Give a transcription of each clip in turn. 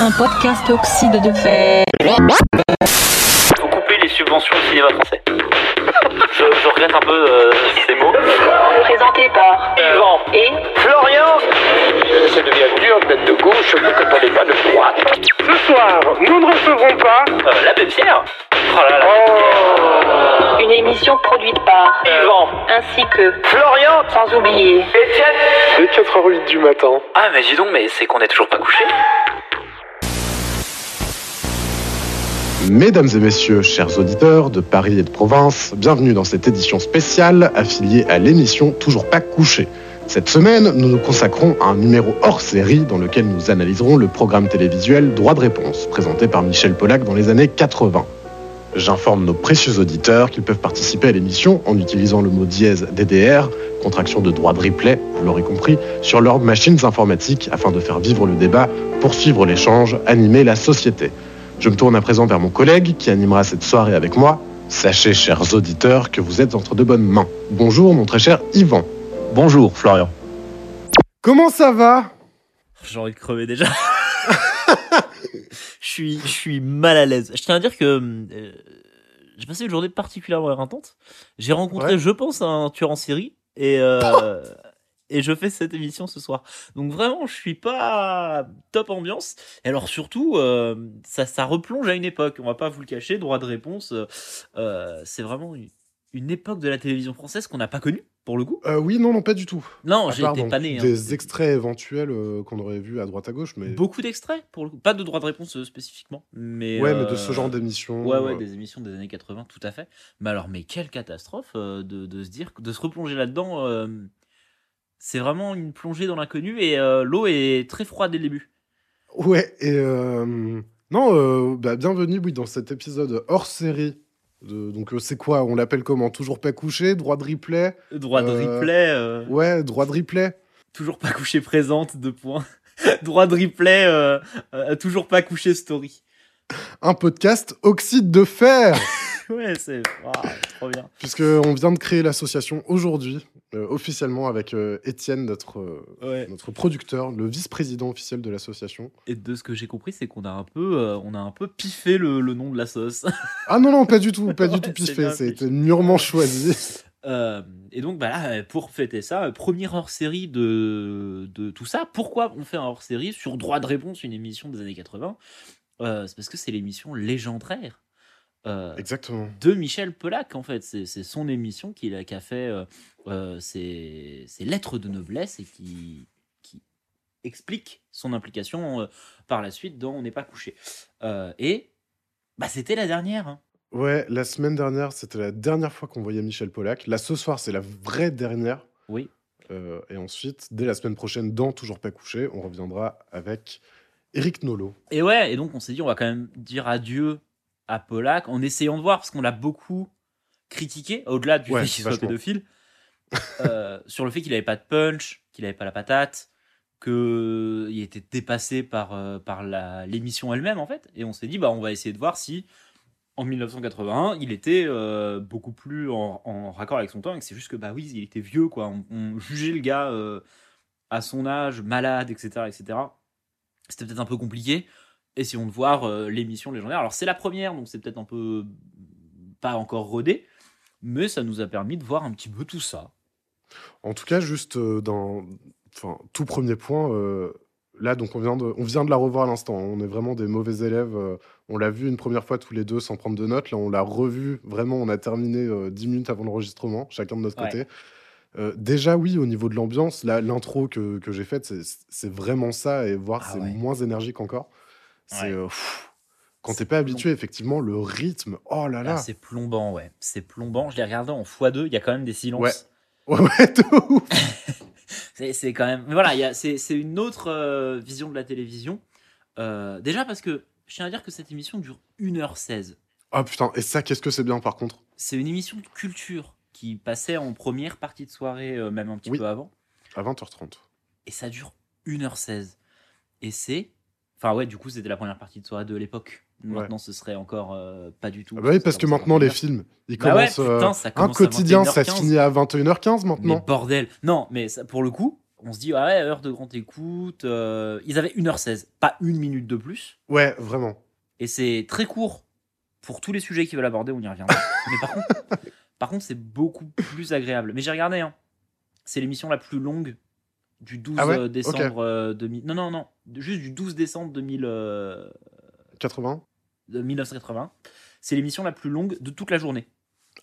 Un podcast oxyde de fer. Subventions au cinéma français. Je, je regrette un peu euh, ces mots. Présenté par Yvan et Florian Ça devient dur d'être de gauche quand on n'est pas de droite. Ce soir, nous ne recevrons pas. euh, L'abbé Pierre. Oh là là. une émission produite par Yvan ainsi que Florian sans oublier Étienne est 4h08 du matin. Ah mais dis donc, mais c'est qu'on est toujours pas couché Mesdames et messieurs, chers auditeurs de Paris et de province, bienvenue dans cette édition spéciale affiliée à l'émission Toujours pas couché. Cette semaine, nous nous consacrons à un numéro hors série dans lequel nous analyserons le programme télévisuel Droit de réponse, présenté par Michel Pollack dans les années 80. J'informe nos précieux auditeurs qu'ils peuvent participer à l'émission en utilisant le mot dièse DDR, contraction de droit de replay, vous l'aurez compris, sur leurs machines informatiques afin de faire vivre le débat, poursuivre l'échange, animer la société. Je me tourne à présent vers mon collègue qui animera cette soirée avec moi. Sachez, chers auditeurs, que vous êtes entre de bonnes mains. Bonjour, mon très cher Yvan. Bonjour Florian. Comment ça va? J'ai envie de crever déjà. je suis, je suis mal à l'aise. Je tiens à dire que euh, j'ai passé une journée particulièrement éreintante. J'ai rencontré, Ouais. je pense, un tueur en série et euh, et je fais cette émission ce soir. Donc vraiment, je suis pas top ambiance. Et alors surtout, euh, ça, ça replonge à une époque. On va pas vous le cacher. Droit de réponse, euh, euh, c'est vraiment une, une époque de la télévision française qu'on n'a pas connue pour le coup. euh, Oui, non, non, pas du tout. Non, j'ai pas né. hein. Des extraits éventuels qu'on aurait vus à droite à gauche, mais. Beaucoup d'extraits, pour le coup. Pas de droit de réponse spécifiquement. Mais, Ouais, mais de ce genre d'émission. Ouais, ouais, des émissions des années 80, tout à fait. Mais alors, mais quelle catastrophe de, de se dire, de se replonger là-dedans. C'est vraiment une plongée dans l'inconnu et euh, l'eau est très froide dès le début. Ouais, et. euh, Non, euh, bah, bienvenue, oui, dans cet épisode hors série. De- Donc, c'est quoi On l'appelle comment? Toujours pas couché Droit de replay? Droit de replay, Ouais, droit de replay. toujours pas couché présente, deux points. droit de replay, toujours pas couché story. Un podcast oxyde de fer Ouais, c'est ah, trop bien. Puisque on vient de créer l'association aujourd'hui, euh, officiellement, avec euh, Étienne, notre, euh, Ouais. notre producteur, le vice-président officiel de l'association. Et de ce que j'ai compris, c'est qu'on a un peu, euh, on a un peu piffé le, le nom de la sauce. Ah non, non, pas du tout, pas du tout c'est piffé, c'était mûrement choisi. Euh, et donc, bah là, pour fêter ça, première hors-série de, de tout ça. Pourquoi on fait un hors-série sur Droit de réponse, une émission des années 80 Euh, C'est parce que c'est l'émission légendaire euh, Exactement. de Michel Pollack, en fait. C'est son émission qu'il a, qui a fait euh, euh, ses, ses lettres de noblesse et qui, qui explique son implication euh, par la suite dans On n'est pas couché. Et bah, c'était la dernière. hein. Ouais, la semaine dernière, c'était la dernière fois qu'on voyait Michel Pollack. Là, ce soir, c'est la vraie dernière. Oui. Et ensuite, dès la semaine prochaine, dans Toujours pas couché, on reviendra avec Eric Nolot. Et ouais, et donc on s'est dit, on va quand même dire adieu à Pollack en essayant de voir, parce qu'on l'a beaucoup critiqué, au-delà du Ouais, fait qu'il soit pédophile, euh, sur le fait qu'il n'avait pas de punch, qu'il n'avait pas la patate, qu'il était dépassé par, euh, par l'émission elle-même, en fait. Et on s'est dit, bah, on va essayer de voir si, en 1981, il était euh, beaucoup plus en, en raccord avec son temps, et que c'est juste que, bah oui, il était vieux, quoi. On, on jugeait le gars euh, à son âge, malade, etc., etc. C'était peut-être un peu compliqué essayons de voir euh, l'émission légendaire. Alors c'est la première, donc c'est peut-être un peu pas encore rodé, mais ça nous a permis de voir un petit peu tout ça. En tout cas, juste euh, dans. Enfin, tout premier point, euh, là, donc on vient, de, on vient de la revoir à l'instant. hein. On est vraiment des mauvais élèves. euh, on l'a vu une première fois tous les deux sans prendre de notes. Là, on l'a revu vraiment. On a terminé euh, 10 minutes avant l'enregistrement, chacun de notre Ouais. côté. Euh, déjà, oui, au niveau de l'ambiance, l'intro que, que j'ai faite, c'est- c'est vraiment ça. Et voir, Ah c'est ouais. moins énergique encore. C'est. Ouais. euh, quand t'es pas habitué, effectivement, le rythme, oh là Ah, là. c'est plombant, ouais. C'est plombant. Je l'ai regardé en x2, il y a quand même des silences. Ouais. Ouais, ouais. C'est quand même. mais Voilà, c'est une autre euh, vision de la télévision. Euh, déjà parce que je tiens à dire que cette émission dure 1h16. Ah putain, et ça, qu'est-ce que c'est bien par contre? C'est une émission de culture qui passait en première partie de soirée, euh, même un petit Oui. peu avant. À 20h30. et ça dure 1h16. Et c'est. Enfin, ouais, du coup, c'était la première partie de soirée de l'époque. Maintenant, ce serait encore euh, pas du tout. Ah bah oui, parce que maintenant, les films, ils Bah ouais, commencent. euh, putain, ça un à quotidien, ça 21h15. finit à 21h15 Mais maintenant. bordel. Non, mais ça, pour le coup, on se dit, ah ouais, heure de grande écoute. euh, ils avaient 1h16, pas une minute de plus. Ouais, vraiment. Et c'est très court pour tous les sujets qu'ils veulent aborder, on y reviendra. Mais par contre, par contre c'est beaucoup plus agréable. Mais j'ai regardé, hein. c'est l'émission la plus longue du 12 Ah ouais? euh, décembre euh, 2000. Non, non, non, juste du 12 décembre 2000, euh, 80 de 1980. C'est l'émission la plus longue de toute la journée.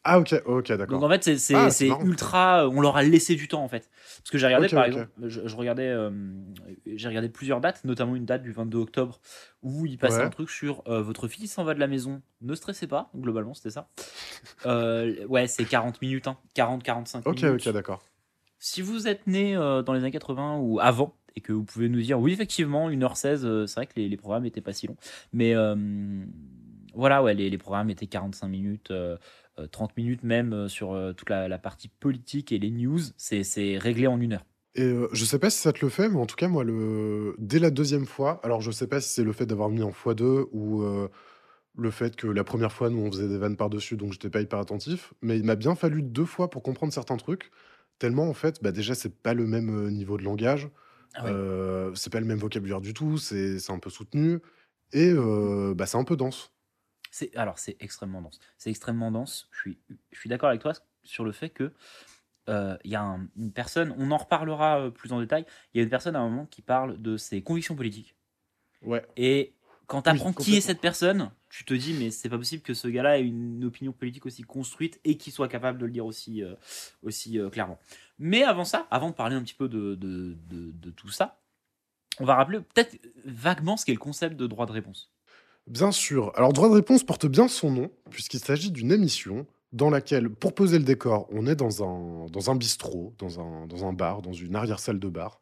Ah, ok, ok, Donc d'accord. en fait, c'est Ah, ultra. euh, On leur a laissé du temps en fait. Parce que j'ai regardé Ok, par ok. exemple, je, je regardais, euh, j'ai regardé plusieurs dates, notamment une date du 22 octobre où il passait Ouais. un truc sur euh, votre fille s'en va de la maison, ne stressez pas. Globalement, c'était ça. Euh, ouais, c'est 40 minutes, hein, 40-45 Ok, minutes. ok, d'accord. Si vous êtes né euh, dans les années 80 ou avant et que vous pouvez nous dire oui effectivement 1h16 euh, c'est vrai que les, programmes étaient pas si longs. Mais euh, voilà ouais les, programmes étaient 45 minutes euh, euh, 30 minutes même sur toute la, partie politique et les news. C'est réglé en une heure. Et euh, je sais pas si ça te le fait, mais en tout cas, moi, le... dès la deuxième fois, alors je sais pas si c'est le fait d'avoir mis en x2 ou le fait que la première fois, nous, on faisait des vannes par-dessus, donc j'étais pas hyper attentif, mais il m'a bien fallu deux fois pour comprendre certains trucs, tellement, en fait, bah, déjà, c'est pas le même euh, niveau de langage, Ah ouais. euh, c'est pas le même vocabulaire du tout, c'est c'est un peu soutenu, et euh, bah, c'est un peu dense. c'est alors c'est extrêmement dense c'est extrêmement dense je suis je suis d'accord avec toi sur le fait que euh, il y a un- une personne on en reparlera plus en détail il y a une personne à un moment qui parle de ses convictions politiques Ouais. Et quand tu apprends qui est complètement. cette personne, tu te dis, mais c'est pas possible que ce gars-là ait une opinion politique aussi construite et qu'il soit capable de le dire aussi, euh, aussi euh, clairement. Mais avant ça, avant de parler un petit peu de, de, de- de tout ça, on va rappeler peut-être vaguement ce qu'est le concept de droit de réponse. Bien sûr. Alors, Droit de réponse porte bien son nom, puisqu'il s'agit d'une émission dans laquelle, pour poser le décor, on est dans un, dans un bistrot, dans un, dans un bar, dans une arrière-salle de bar,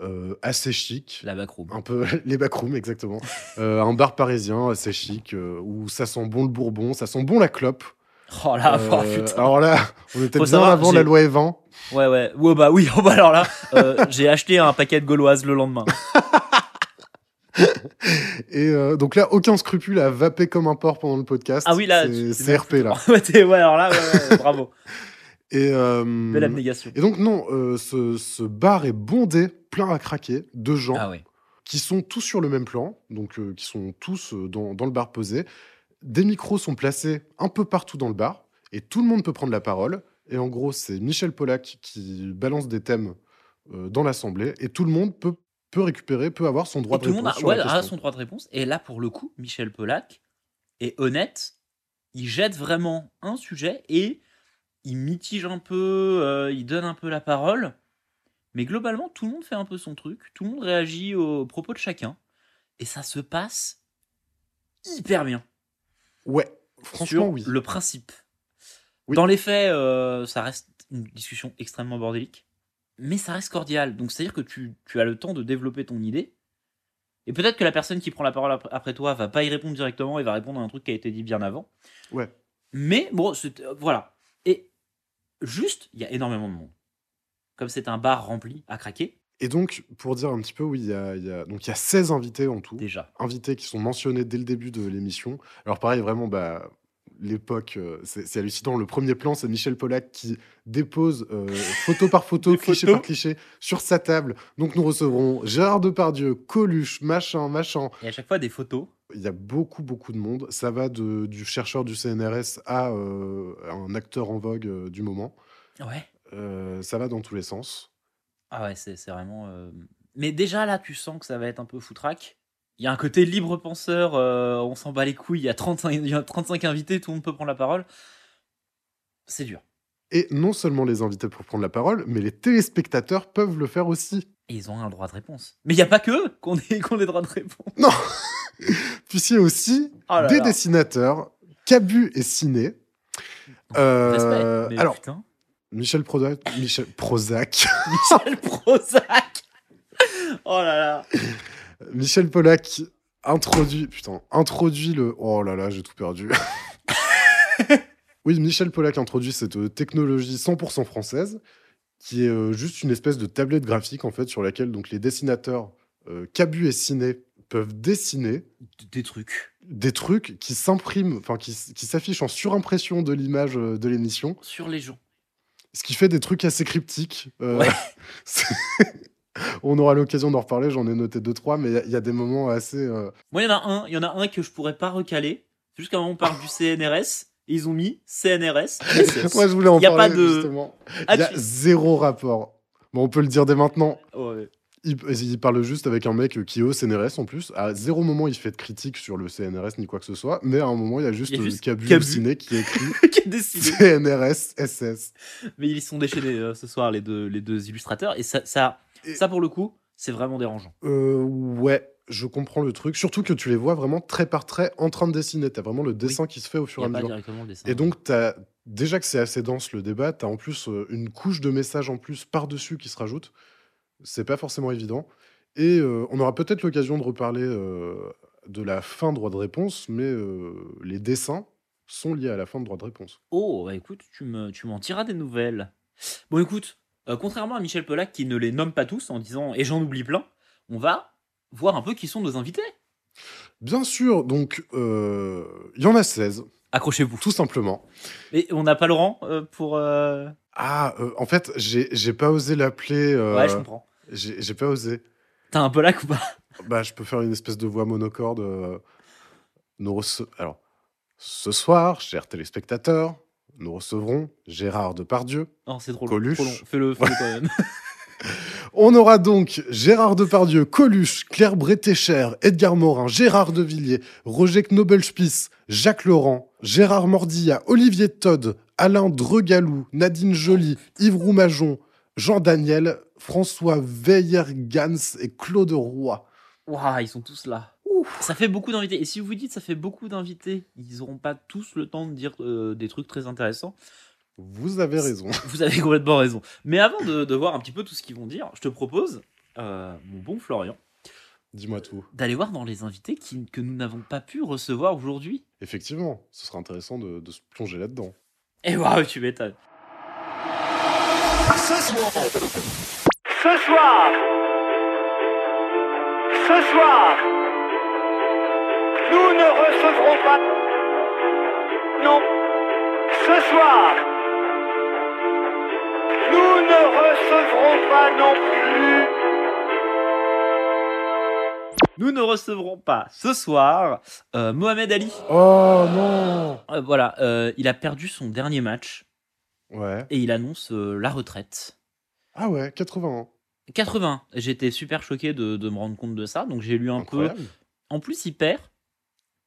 euh, assez chic. La backroom. Un peu les backrooms, exactement. Euh, un bar parisien assez chic, euh, où ça sent bon le bourbon, ça sent bon la clope. Oh là, oh, putain. alors là, on était Faut bien savoir, avant la loi Evan. Ouais, ouais. Ouais, bah oui, oh, bah alors là, j'ai acheté un paquet de gauloises le lendemain. Et euh, donc là, aucun scrupule à vaper comme un porc pendant le podcast. Ah oui, là, C'est- RP, là. ouais, alors là, ouais, ouais, bravo. Et, euh, Belle abnégation. Et donc, non, euh, ce, ce bar est bondé, plein à craquer, de gens Ah ouais. qui sont tous sur le même plan, donc euh, qui sont tous dans, dans le bar posé. Des micros sont placés un peu partout dans le bar, et tout le monde peut prendre la parole. Et en gros, c'est Michel Pollack qui balance des thèmes dans l'Assemblée, et tout le monde peut, peut récupérer, peut avoir son droit Et de tout le réponse monde a, ouais, a son droit de réponse. Et là, pour le coup, Michel Pollack est honnête. Il jette vraiment un sujet et il mitige un peu, euh, il donne un peu la parole. Mais globalement, tout le monde fait un peu son truc. Tout le monde réagit aux propos de chacun. Et ça se passe hyper bien. Ouais, franchement, sur oui. le principe. Oui. Dans les faits, euh, ça reste une discussion extrêmement bordélique, mais ça reste cordial. Donc c'est-à-dire que tu, tu as le temps de développer ton idée. Et peut-être que la personne qui prend la parole ap- après toi va pas y répondre directement et va répondre à un truc qui a été dit bien avant. Ouais. Mais bon, euh, voilà. Et juste, il y a énormément de monde. Comme c'est un bar rempli à craquer, Et donc, pour dire un petit peu, oui, il y a, il y a- donc il y a 16 invités en tout. déjà. invités qui sont mentionnés dès le début de l'émission. Alors pareil, vraiment, bah, l'époque, euh, c'est c'est hallucinant. Le premier plan, c'est Michel Pollack qui dépose euh, photo par photo, cliché photos. par cliché, sur sa table. Donc nous recevrons Gérard Depardieu, Coluche, machin, machin. Et à chaque fois, des photos. Il y a beaucoup, beaucoup de monde. Ça va de, du chercheur du CNRS à euh, un acteur en vogue euh, du moment. Ouais. Euh, ça va dans tous les sens. Ah ouais, c'est c'est vraiment. euh, Mais déjà là, tu sens que ça va être un peu foutraque. Il y a un côté libre penseur, euh, on s'en bat les couilles, il y, a 35, il y a 35 invités, tout le monde peut prendre la parole. C'est dur. Et non seulement les invités peuvent prendre la parole, mais les téléspectateurs peuvent le faire aussi. Et ils ont un droit de réponse. Mais il n'y a pas que eux qu'on ait, qu'on ait droit de réponse. Non Puisqu'il y a aussi Oh là des là. dessinateurs, Cabu et Ciné. Euh, Respect. Mais alors, putain. Michel Prozac, Michel Prozac, Michel Prozac Oh là là Michel Pollack introduit, putain, introduit le, oh là là, j'ai tout perdu. oui, Michel Pollack introduit cette euh, technologie 100% française, qui est euh, juste une espèce de tablette graphique en fait sur laquelle donc les dessinateurs euh, Cabu et Ciné peuvent dessiner Des trucs. des trucs qui s'impriment, enfin qui, qui s'affichent en surimpression de l'image euh, de l'émission, Sur les gens. ce qui fait des trucs assez cryptiques. Euh, Ouais. On aura l'occasion d'en reparler, j'en ai noté deux, trois, mais il y a- il y, a des moments assez. euh, Moi, il y en a un, il y en a un que je pourrais pas recaler. C'est juste qu'à un moment, on parle du CNRS et ils ont mis CNRS. Moi, je voulais en Y a parler, pas de- justement. Il y a zéro rapport. Bon, on peut le dire dès maintenant. Ouais. Il, il parle juste avec un mec qui est au CNRS en plus. À zéro moment, il fait de critique sur le CNRS ni quoi que ce soit. Mais à un moment, il y a juste, juste Cabu, Cabu. qui écrit qui. CNRS SS. Mais ils sont déchaînés euh, ce soir, les deux, les deux illustrateurs. Et ça, ça, Et- ça pour le coup, c'est vraiment dérangeant. Euh, ouais, je comprends le truc. Surtout que tu les vois vraiment trait par trait en train de dessiner. T'as vraiment le dessin qui se fait au fur et à mesure. Et donc, t'as déjà que c'est assez dense le débat, t'as en plus euh, une couche de messages en plus par-dessus qui se rajoute. C'est pas forcément évident. Et euh, on aura peut-être l'occasion de reparler euh, de la fin droit de réponse, mais euh, les dessins sont liés à la fin de droit de réponse. Oh, bah écoute, tu me, tu m'en diras des nouvelles. Bon, écoute, euh, contrairement à Michel Pollack qui ne les nomme pas tous en disant et j'en oublie plein, on va voir un peu qui sont nos invités. Bien sûr, donc euh, il y en a 16, Accrochez-vous. tout simplement. Et on n'a pas Laurent euh, pour. Ah, en fait, j'ai pas osé l'appeler. Ouais, je comprends. j'ai pas osé. T'as un Pollack ou pas? Bah, je peux faire une espèce de voix monocorde. Alors, ce soir, chers téléspectateurs, nous recevrons Gérard Depardieu. Non, c'est trop long. Coluche. Long. Fais-le, quand même. On aura donc Gérard Depardieu, Coluche, Claire Bretécher, Edgar Morin, Gérard Devilliers, Roger Knobelspiess, Jacques Laurent, Gérard Mordilla, Olivier Todd, Alain Dregalou, Nadine Joly, Yves Roumajon, Jean Daniel, François Weyer-Gans et Claude Roy. Waouh, ils sont tous là. Ça fait beaucoup d'invités. Et si vous vous dites ça fait beaucoup d'invités, ils n'auront pas tous le temps de dire euh, des trucs très intéressants. Vous avez raison. Vous avez complètement raison. Mais avant de, de voir un petit peu tout ce qu'ils vont dire, je te propose, euh, mon bon Florian, Dis-moi tout. d'aller voir dans les invités qui, que nous n'avons pas pu recevoir aujourd'hui. Effectivement, ce sera intéressant de, de se plonger là-dedans. Et waouh, tu m'étonnes. Ce soir, ce soir, nous ne recevrons pas. Non, ce soir, nous ne recevrons pas non plus. Nous ne recevrons pas ce soir euh, Mohamed Ali. Oh non Euh, voilà, euh, il a perdu son dernier match Ouais. et il annonce euh, la retraite. Ah ouais, 81. 80. J'étais super choqué de, de me rendre compte de ça, donc j'ai lu un peu. Incroyable. En plus, il perd.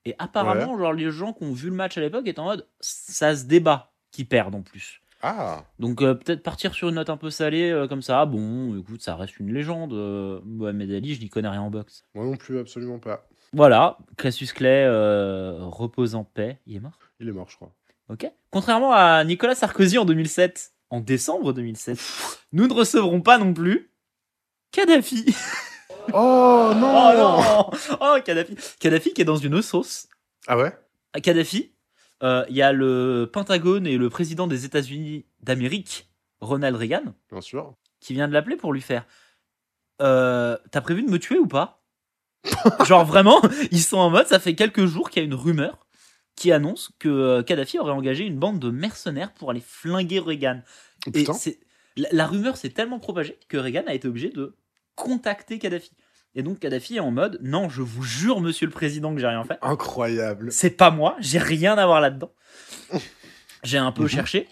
Et apparemment, genre, les gens qui ont vu le match à l'époque étaient en mode ça se débat qu'ils perdent en plus. Ah Donc euh, peut-être partir sur une note un peu salée euh, comme ça. Bon, écoute, ça reste une légende. euh, Mohamed Ali, je n'y connais rien en boxe. Moi non plus, absolument pas. Voilà, Cassius Clay repose en paix. Il est mort? Il est mort, je crois. Ok. Contrairement à Nicolas Sarkozy en 2007, en décembre 2007, nous ne recevrons pas non plus Kadhafi. Oh non Oh non Oh Kadhafi Kadhafi qui est dans une sauce. Ah ouais? À Kadhafi, euh, il y a le Pentagone et le président des États-Unis d'Amérique, Ronald Reagan, Bien sûr. qui vient de l'appeler pour lui faire euh, T'as prévu de me tuer ou pas? Genre vraiment, ils sont en mode, ça fait quelques jours qu'il y a une rumeur qui annonce que euh, Kadhafi aurait engagé une bande de mercenaires pour aller flinguer Reagan. Oh, Et c'est la, la rumeur s'est tellement propagée que Reagan a été obligé de contacter Kadhafi. Et donc Kadhafi est en mode non, je vous jure, monsieur le président, que j'ai rien fait. Incroyable. C'est pas moi, j'ai rien à voir là-dedans. J'ai un peu Mhm. cherché,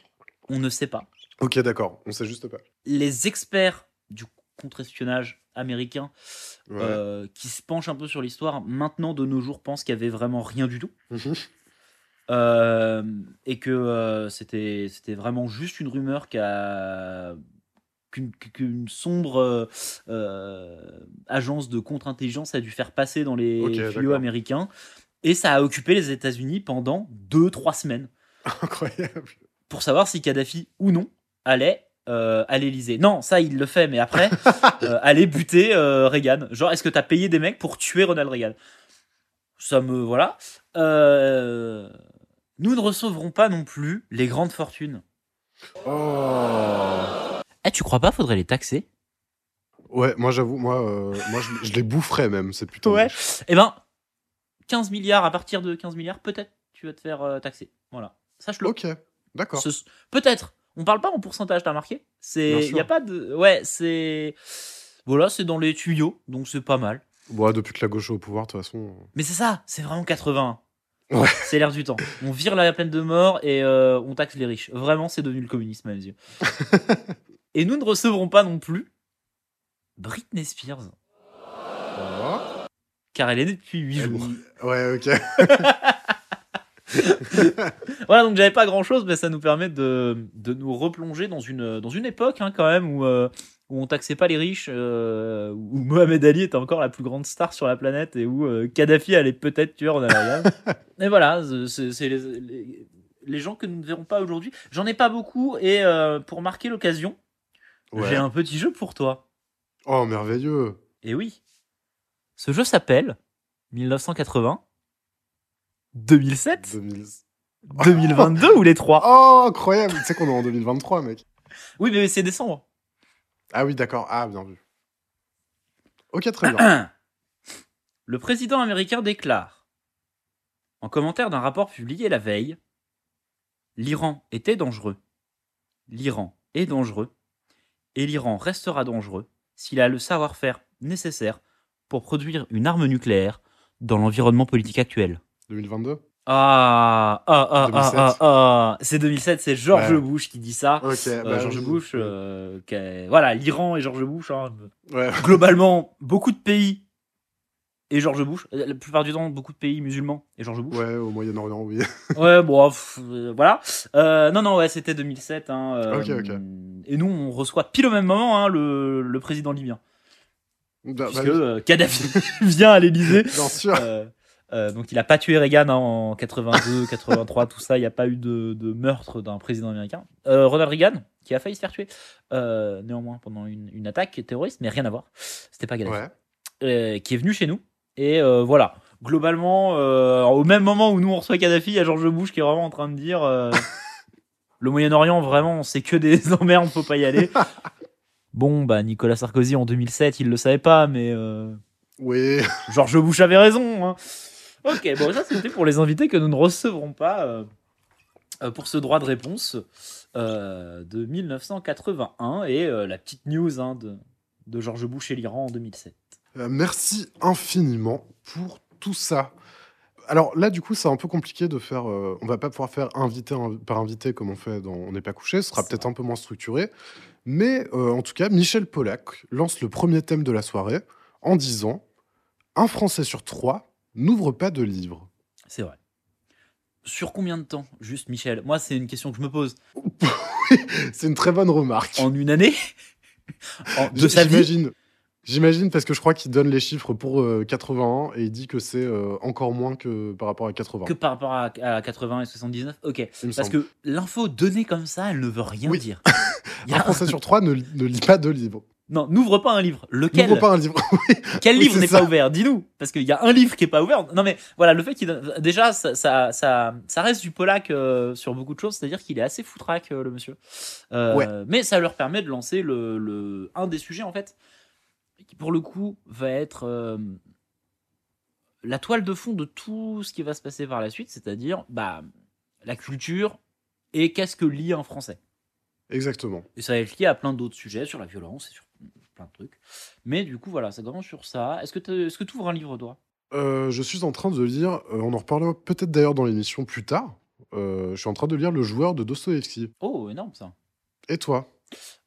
on ne sait pas. Ok, d'accord. On sait juste pas. Les experts du contre-espionnage américain Ouais. euh, qui se penchent un peu sur l'histoire, maintenant de nos jours pensent qu'il y avait vraiment rien du tout. Mhm. Euh, et que euh, c'était c'était vraiment juste une rumeur qu'a qu'une sombre euh, euh, agence de contre-intelligence a dû faire passer dans les Ok, tuyaux d'accord. américains et ça a occupé les États-Unis pendant 2-3 semaines Incroyable. pour savoir si Kadhafi ou non allait euh, à l'Elysée. Non, ça il le fait, mais après euh, aller buter euh, Reagan. Genre, est-ce que t'as payé des mecs pour tuer Ronald Reagan? Ça me voilà. Euh, nous ne recevrons pas non plus les grandes fortunes. Oh. Eh, tu crois pas Faudrait les taxer? Ouais, moi j'avoue, moi, euh, moi je, je les boufferais même, c'est putain. Ouais. Eh ben, 15 milliards à partir de 15 milliards, peut-être tu vas te faire euh, taxer. Voilà, sache-le. Ok, d'accord. Ce- Peut-être. On parle pas en pourcentage, t'as remarqué? Bien C'est, y a pas de, ouais, c'est Voilà, c'est dans les tuyaux, donc c'est pas mal. Ouais, depuis que la gauche est au pouvoir, de toute façon. euh, Mais c'est ça, c'est vraiment 80. Ouais. C'est l'air du temps. On vire la peine de mort et euh, on taxe les riches. Vraiment, c'est devenu le communisme à mes yeux. et nous ne recevrons pas non plus Britney Spears, car elle est née depuis 8 Elle- jours. Ouais, ok. Voilà, donc j'avais pas grand chose, mais ça nous permet de, de nous replonger dans une, dans une époque hein, quand même où, euh, où on taxait pas les riches, euh, où Mohamed Ali était encore la plus grande star sur la planète et où euh, Kadhafi allait peut-être tuer Ronald Reagan. et voilà, c'est les, les gens que nous ne verrons pas aujourd'hui. J'en ai pas beaucoup et euh, pour marquer l'occasion, Ouais. j'ai un petit jeu pour toi. Oh, merveilleux. Et oui, ce jeu s'appelle 1980, 2007, 2000. 2022 ou les trois? Oh, incroyable. tu sais qu'on est en 2023, mec. Oui, mais c'est décembre. Ah oui, d'accord. Ah, bien vu. Ok, très bien. Le président américain déclare, en commentaire d'un rapport publié la veille, l'Iran était dangereux. L'Iran est dangereux. Et l'Iran restera dangereux s'il a le savoir-faire nécessaire pour produire une arme nucléaire dans l'environnement politique actuel. 2022 Ah, ah, ah, ah, 2007. ah, ah. C'est 2007, c'est George Ouais. Bush qui dit ça. Ok. Euh, bah George oui. Bush, euh, voilà, l'Iran et George Bush, hein, Ouais. globalement, beaucoup de pays et George Bush. Euh, La plupart du temps, beaucoup de pays musulmans et George Bush. Ouais, au Moyen-Orient, oui. Ouais, bon, pff, euh, voilà. Euh, non, non, ouais, c'était 2007. Hein, euh, Ok, ok. Et nous, on reçoit pile au même moment hein, le, le président libyen. Bah, Puisque bah oui, euh, Kadhafi vient à l'Elysée. bien sûr. Donc il a pas tué Reagan hein, en 82, 83, tout ça. Il n'y a pas eu de, de meurtre d'un président américain. Ronald Reagan, qui a failli se faire tuer, néanmoins pendant une, une attaque terroriste, mais rien à voir. C'était pas. Ouais. Euh, qui est venu chez nous. Et euh, voilà, globalement, euh, au même moment où nous on reçoit Kadhafi, il y a George Bush qui est vraiment en train de dire euh, le Moyen-Orient, vraiment, c'est que des emmerdes, faut pas y aller. bon, bah Nicolas Sarkozy en 2007, il le savait pas, mais Oui. George Bush avait raison. hein. Ok, bon, ça c'était pour les invités que nous ne recevrons pas euh, pour ce droit de réponse euh, de 1981 et euh, la petite news hein, de, de George Bush et l'Iran en 2007. Euh, merci infiniment pour tout ça. Alors là, du coup, c'est un peu compliqué de faire. euh, on va pas pouvoir faire invité par invité comme on fait dans On n'est pas couché. Ce sera peut-être un peu moins structuré. Mais euh, en tout cas, Michel Pollack lance le premier thème de la soirée en disant Un Français sur trois n'ouvre pas de livre. C'est vrai. Sur combien de temps, juste Michel? Moi, c'est une question que je me pose. C'est une très bonne remarque. En une année? En- De sa vie? J'imagine. Parce que je crois qu'il donne les chiffres pour euh, 81 et il dit que c'est euh, encore moins que par rapport à 80. que par rapport à, à 80 et 79 Ok. Parce semble. que l'info donnée comme ça, elle ne veut rien Oui. dire. Un a- Français sur trois ne, ne lit pas de livre. Non, n'ouvre pas un livre. Lequel? N'ouvre pas un livre. Quel Oui, livre n'est pas ouvert? Dis-nous, parce qu'il y a un livre qui est pas ouvert. Non mais voilà, le fait qu'il donne- déjà ça, ça, ça, ça reste du Polak euh, sur beaucoup de choses, c'est-à-dire qu'il est assez foutraque euh, le monsieur. Euh, Ouais. Mais ça leur permet de lancer le, le un des sujets en fait qui pour le coup va être euh, la toile de fond de tout ce qui va se passer par la suite, c'est-à-dire bah la culture et qu'est-ce que lit un Français. Exactement. Et ça va être lié à plein d'autres sujets, sur la violence et sur plein de trucs. Mais du coup, voilà, ça commence sur ça. Est-ce que tu est ouvres un livre, toi? Euh, je suis en train de lire, euh, on en reparlera peut-être d'ailleurs dans l'émission plus tard. Euh, je suis en train de lire Le joueur de Dostoevsky. Oh, énorme ça. Et toi?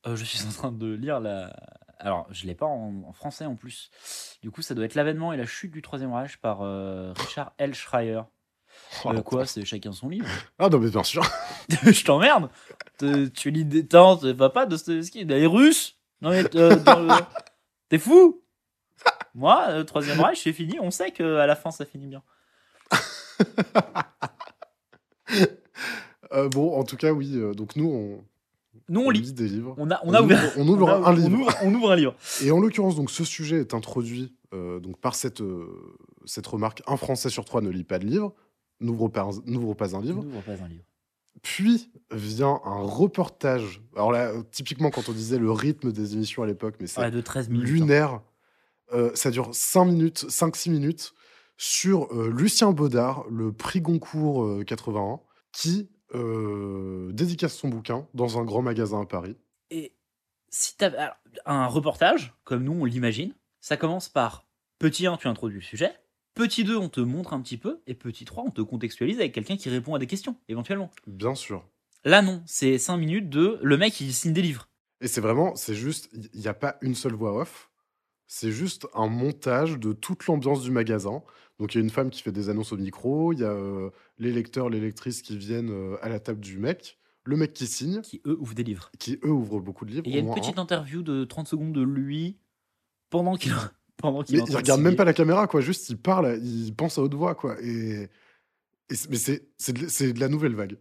Je suis en train de lire la. Alors, je l'ai pas en, en français en plus. Du coup, ça doit être L'avènement et la chute du Troisième Reich par euh, Richard L. Schreier. Oh, Euh, quoi C'est chacun son livre Ah non mais bien sûr. Je t'emmerde Te- Tu lis des temps, va pas Dostoevsky Les Russes Non mais euh, le- t'es fou Moi, euh, Troisième Reich, c'est fini. On sait qu'à la fin, ça finit bien. Euh, bon, en tout cas, oui. donc nous, on, Nous, on lit. des livres. On a, on a ouvert. On ouvre, on a- un livre. ouvre- on ouvre un livre. Et en l'occurrence, donc ce sujet est introduit euh, donc par cette euh, cette remarque un Français sur trois ne lit pas de livre, n'ouvre pas un- n'ouvre pas un livre. N'ouvre pas un livre. Puis vient un reportage. Alors là, typiquement, quand on disait le rythme des émissions à l'époque, mais c'est Ouais, de 13 minutes. hein. lunaire. Euh, ça dure 5 minutes, 5-6 minutes sur euh, Lucien Baudard, le prix Goncourt euh, 81, qui dédicace son bouquin dans un grand magasin à Paris. Et si t'as alors, un reportage, comme nous on l'imagine, ça commence par petit 1, tu introduis le sujet. Petit 2, on te montre un petit peu. Et petit 3, on te contextualise avec quelqu'un qui répond à des questions, éventuellement. Bien sûr. Là, non. C'est 5 minutes de le mec, il signe des livres. Et c'est vraiment, c'est juste, il n'y a pas une seule voix off. C'est juste un montage de toute l'ambiance du magasin. Donc il y a une femme qui fait des annonces au micro, il y a euh, les lecteurs, les lectrices qui viennent euh, à la table du mec, le mec qui signe, qui eux ouvrent des livres. qui eux ouvrent beaucoup de livres. Et il y a au une moins petite un. interview de 30 secondes de lui pendant qu'il pendant qu'il Mais en il train de regarde même signer. pas la caméra, quoi. Juste, il parle, il pense à haute voix, quoi. Et, et c'est- mais c'est c'est de, c'est de la nouvelle vague.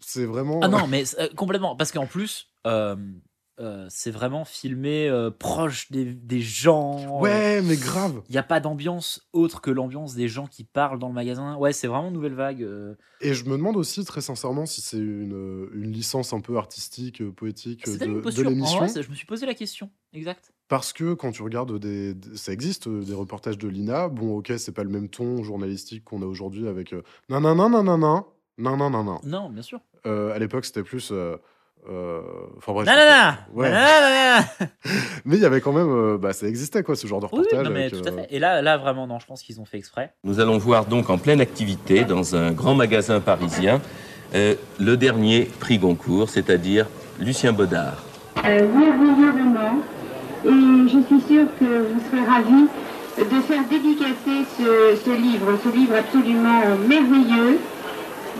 C'est vraiment. Ah non, mais euh, complètement. Parce qu'en plus, euh, euh, c'est vraiment filmé euh, proche des, des gens. Ouais, mais grave. Il n'y a pas d'ambiance autre que l'ambiance des gens qui parlent dans le magasin. Ouais, c'est vraiment nouvelle vague. euh. Et je me demande aussi, très sincèrement, si c'est une, une licence un peu artistique, euh, poétique de, une de l'émission. je me suis posé la question. Exact. Parce que quand tu regardes des, ça existe euh, des reportages de l'INA. Bon, ok, c'est pas le même ton journalistique qu'on a aujourd'hui avec euh, non non non non non non non non non non. Non, bien sûr. Euh, à l'époque, c'était plus. Euh, Enfin bref. Non, non, non. Ouais. Non, non, non, non. Mais il y avait quand même, euh, bah, ça existait quoi, ce genre de oui, reportage. non, mais avec, tout à euh, fait. Et là, là, vraiment, non, je pense qu'ils ont fait exprès. Nous allons voir donc en pleine activité dans un grand magasin parisien euh, le dernier prix Goncourt, c'est-à-dire Lucien Baudard. Euh, merveilleux roman. Et je suis sûre que vous serez ravis de faire dédicacer ce, ce livre, ce livre absolument merveilleux.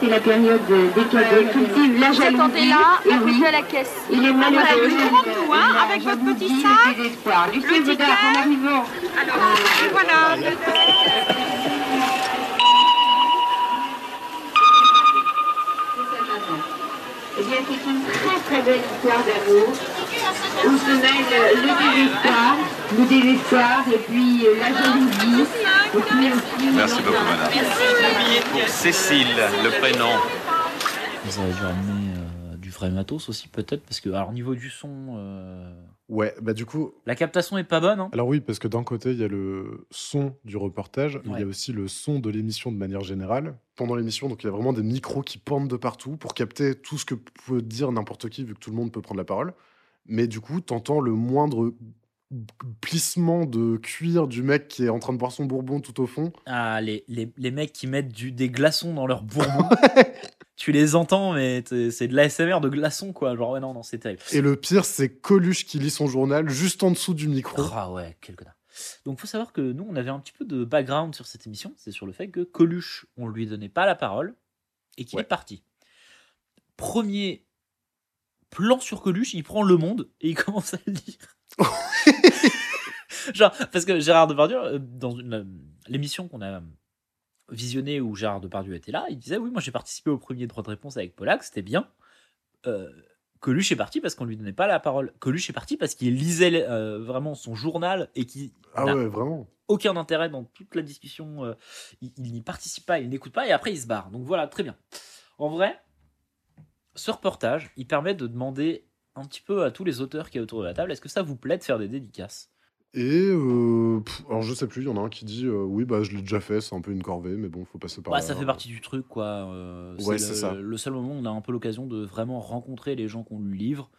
C'est la période des cadeaux. Cultive la jalousie. attendez là, et la oui, de la caisse. il est Voilà, malheureux. rentre nous, hein, La avec votre petit sac, le ticket. en arrivant. Alors, et voilà. Eh bien, c'est une très très belle histoire d'amour où se mêle le désespoir, le désespoir et puis euh, la jalousie. Merci beaucoup, madame. Pour Cécile, le prénom. Ils auraient dû ramener euh, du vrai matos aussi, peut-être, parce que, alors, au niveau du son, euh, Ouais, bah du coup. la captation est pas bonne. Hein. Alors oui, parce que d'un côté, il y a le son du reportage, il y a aussi le son de l'émission de manière générale. Pendant l'émission, donc il y a vraiment des micros qui pendent de partout pour capter tout ce que peut dire n'importe qui, vu que tout le monde peut prendre la parole. Mais du coup, t'entends le moindre plissement de cuir du mec qui est en train de boire son bourbon tout au fond. Ah, les, les, les mecs qui mettent du, des glaçons dans leur bourbon. tu les entends, mais c'est de l'ASMR de glaçons, quoi. Genre, ouais, non, non, c'est terrible. Et le pire, c'est Coluche qui lit son journal juste en dessous du micro. Ah ouais, quel connard. Donc, faut savoir que nous, on avait un petit peu de background sur cette émission. C'est sur le fait que Coluche, on lui donnait pas la parole et qu'il Ouais. est parti. Premier plan sur Coluche, il prend Le Monde et il commence à le lire. Genre, parce que Gérard Depardieu, euh, dans euh, l'émission qu'on a visionnée où Gérard Depardieu était là, il disait Oui, moi j'ai participé au premier droit de réponse avec Pollack, c'était bien. Euh, Coluche est parti parce qu'on lui donnait pas la parole. Coluche est parti parce qu'il lisait euh, vraiment son journal et qui Ah n'a ouais, vraiment. aucun intérêt dans toute la discussion. euh, il il n'y participe pas, il n'écoute pas et après il se barre. Donc voilà, très bien. En vrai, ce reportage, il permet de demander un petit peu à tous les auteurs qui est autour de la table est-ce que ça vous plaît de faire des dédicaces? Et euh, pff, alors je sais plus, il y en a un qui dit euh, oui bah je l'ai déjà fait, c'est un peu une corvée, mais bon faut passer par Ouais, là. ça fait partie du truc, quoi. euh, Ouais, c'est ça. le seul moment où on a un peu l'occasion de vraiment rencontrer les gens qu'on lui livre.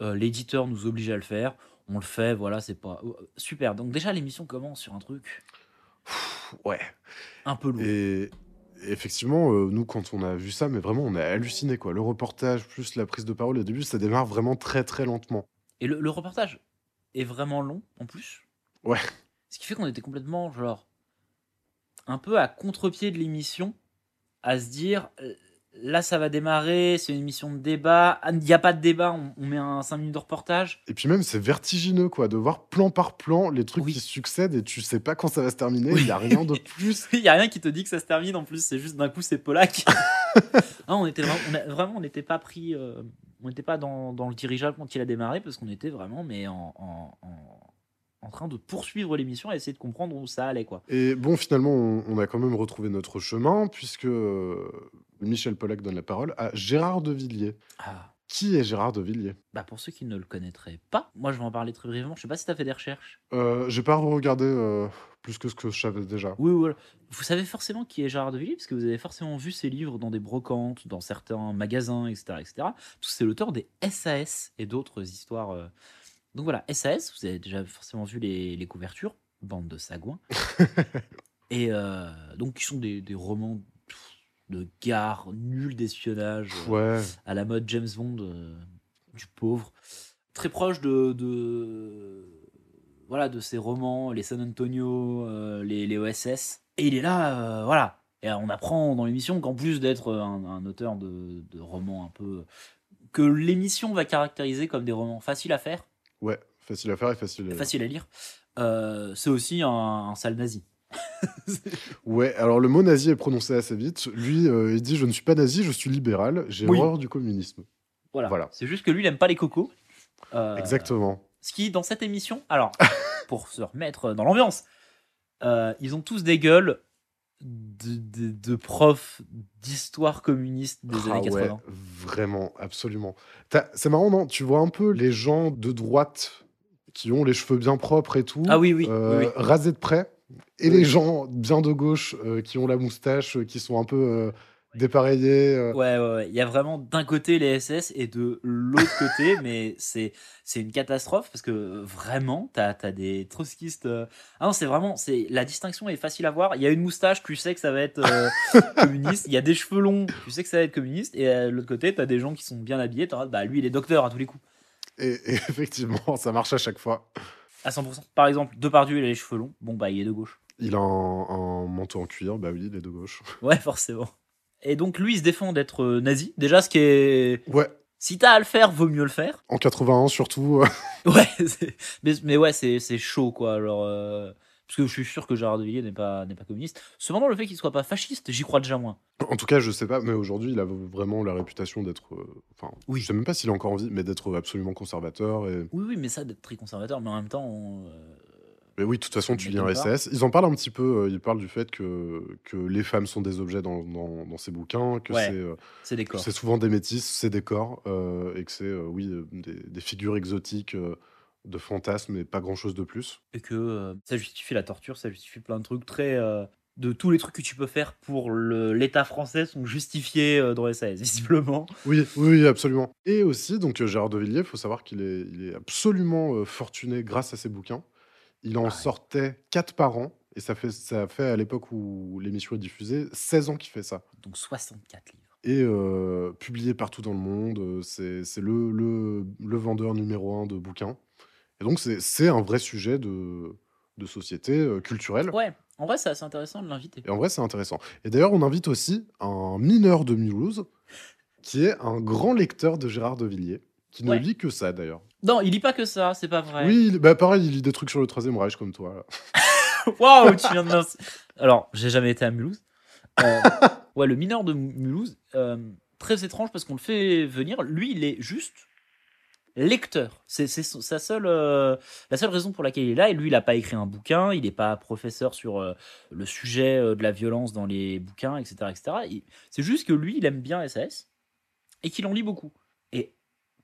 L'éditeur nous oblige à le faire. On le fait, voilà, c'est pas. euh, Super. Donc, déjà, l'émission commence sur un truc Ouais. un peu lourd. Et effectivement, euh, nous, quand on a vu ça, mais vraiment, on a halluciné, quoi. Le reportage plus la prise de parole au début, ça démarre vraiment très, très lentement. Et le, le reportage est vraiment long en plus? Ouais. Ce qui fait qu'on était complètement, genre, un peu à contre-pied de l'émission, à se dire, euh, là ça va démarrer, c'est une émission de débat, Ah, il n'y a pas de débat, on, on met un 5 minutes de reportage. Et puis même, c'est vertigineux, quoi, de voir plan par plan les trucs Oui. qui succèdent et tu sais pas quand ça va se terminer, il Oui. y a rien de plus. Il n'y a rien qui te dit que ça se termine, en plus c'est juste d'un coup c'est Polak. On était vraiment, on a- vraiment, on n'était pas pris, euh, on n'était pas dans, dans le dirigeable quand il a démarré, parce qu'on était vraiment, mais en, en, en- en train de poursuivre l'émission et essayer de comprendre où ça allait, quoi. Et bon, finalement, on, on a quand même retrouvé notre chemin, puisque euh, Michel Pollack donne la parole à Gérard de Villiers. Ah. Qui est Gérard de Villiers? Bah pour ceux qui ne le connaîtraient pas, moi je vais en parler très brièvement. Je sais pas si tu as fait des recherches. euh, J'ai pas regardé euh, plus que ce que je savais déjà. Oui, voilà. Vous savez forcément qui est Gérard de Villiers, parce que vous avez forcément vu ses livres dans des brocantes, dans certains magasins, etc. etc. C'est l'auteur des SAS et d'autres histoires euh, Donc voilà, SAS, vous avez déjà forcément vu les, les couvertures, bande de sagouins. Et euh, donc, qui sont des, des romans de gare, nuls d'espionnage, euh, à la mode James Bond, euh, du pauvre. Très proche de, de, voilà, de ces romans, les San Antonio, les, les OSS. Et il est là, voilà. Et on apprend dans l'émission qu'en plus d'être un, un auteur de, de romans un peu. que l'émission va caractériser comme des romans faciles à faire, Ouais, facile à faire et facile à faciles à lire, euh, c'est aussi un, un sale nazi. Ouais, alors le mot nazi est prononcé assez vite. Lui, euh, il dit Je ne suis pas nazi, je suis libéral, j'ai Oui. horreur du communisme. Voilà. Voilà. C'est juste que lui, il aime pas les cocos. Euh, Exactement. Ce qui, dans cette émission, alors, pour se remettre dans l'ambiance, euh, ils ont tous des gueules de, de- de profs d'histoire communiste des Ah années ouais, 80. vraiment, absolument. C'est marrant, non? Tu vois un peu les gens de droite qui ont les cheveux bien propres et tout, Ah oui, oui, euh, oui, oui. rasés de près, et Oui. les gens bien de gauche euh, qui ont la moustache, euh, qui sont un peu dépareillés. euh. Ouais, ouais, ouais. Il y a vraiment d'un côté les SS et de l'autre côté, mais c'est c'est une catastrophe parce que vraiment, t'as as des trotskistes. euh, Ah non, c'est vraiment, c'est la distinction est facile à voir. Il y a une moustache, tu sais que ça va être euh, communiste. Il y a des cheveux longs, tu sais que ça va être communiste. Et de l'autre côté, t'as des gens qui sont bien habillés. Bah lui, il est docteur à tous les coups, Et, et effectivement, ça marche à chaque fois. à 100%. Par exemple, Depardieu, il a les cheveux longs. Bon bah, il est de gauche. Il a un, un manteau en cuir, bah oui, il est de gauche. Ouais, forcément. Et donc lui, il se défend d'être euh, nazi. Déjà, ce qui est, Ouais, si t'as à le faire, vaut mieux le faire. en 81 surtout. Ouais, mais, mais ouais, c'est chaud, quoi. Alors, euh, parce que je suis sûr que Gérard de Villiers n'est pas, n'est pas communiste. Cependant, le fait qu'il soit pas fasciste, j'y crois déjà moins. En tout cas, je sais pas, mais aujourd'hui, il a vraiment la réputation d'être. euh, Enfin, Oui. je sais même pas s'il est encore en vie, mais d'être absolument conservateur. Et... Oui, oui, mais ça, d'être très conservateur, mais en même temps, on, euh, Mais oui, de toute façon, tu lis un. SS. Ils en parlent un petit peu. euh, ils parlent du fait que, que les femmes sont des objets dans, dans, dans ces bouquins, que Ouais, c'est euh, c'est souvent des métis, c'est des corps, euh, et que c'est, oui, des, des figures exotiques de fantasmes et pas grand chose de plus. Et que ça justifie la torture, ça justifie plein de trucs très. de tous les trucs que tu peux faire pour l'État français sont justifiés dans SAS, visiblement. Oui, oui, oui, absolument. Et aussi, donc Gérard de Villiers, il faut savoir qu'il est, il est absolument fortuné grâce à ses bouquins. Il en Ah sortait 4 par an, et ça fait, ça fait à l'époque où l'émission est diffusée, 16 ans qu'il fait ça. Donc 64 livres. Et euh, publié partout dans le monde, euh, c'est le, le, le vendeur numéro un de bouquins. Et donc, c'est un vrai sujet de, de société euh, culturelle. Ouais, en vrai, c'est assez intéressant de l'inviter. Et en vrai, c'est intéressant. Et d'ailleurs, on invite aussi un mineur de Mulhouse, qui est un grand lecteur de Gérard de Villiers, qui ne lit que ça d'ailleurs. Non, il lit pas que ça, c'est pas vrai. Oui, bah pareil, il lit des trucs sur le Troisième Reich comme toi. Waouh, tu viens de Alors, j'ai jamais été à Mulhouse. Euh, ouais, le mineur de Mulhouse, euh, très étrange parce qu'on le fait venir. Lui, il est juste lecteur. C'est sa seule, euh, la seule raison pour laquelle il est là. Et lui, il n'a pas écrit un bouquin. Il n'est pas professeur sur euh, le sujet euh, de la violence dans les bouquins, etc., etc. C'est juste que lui, il aime bien SAS et qu'il en lit beaucoup.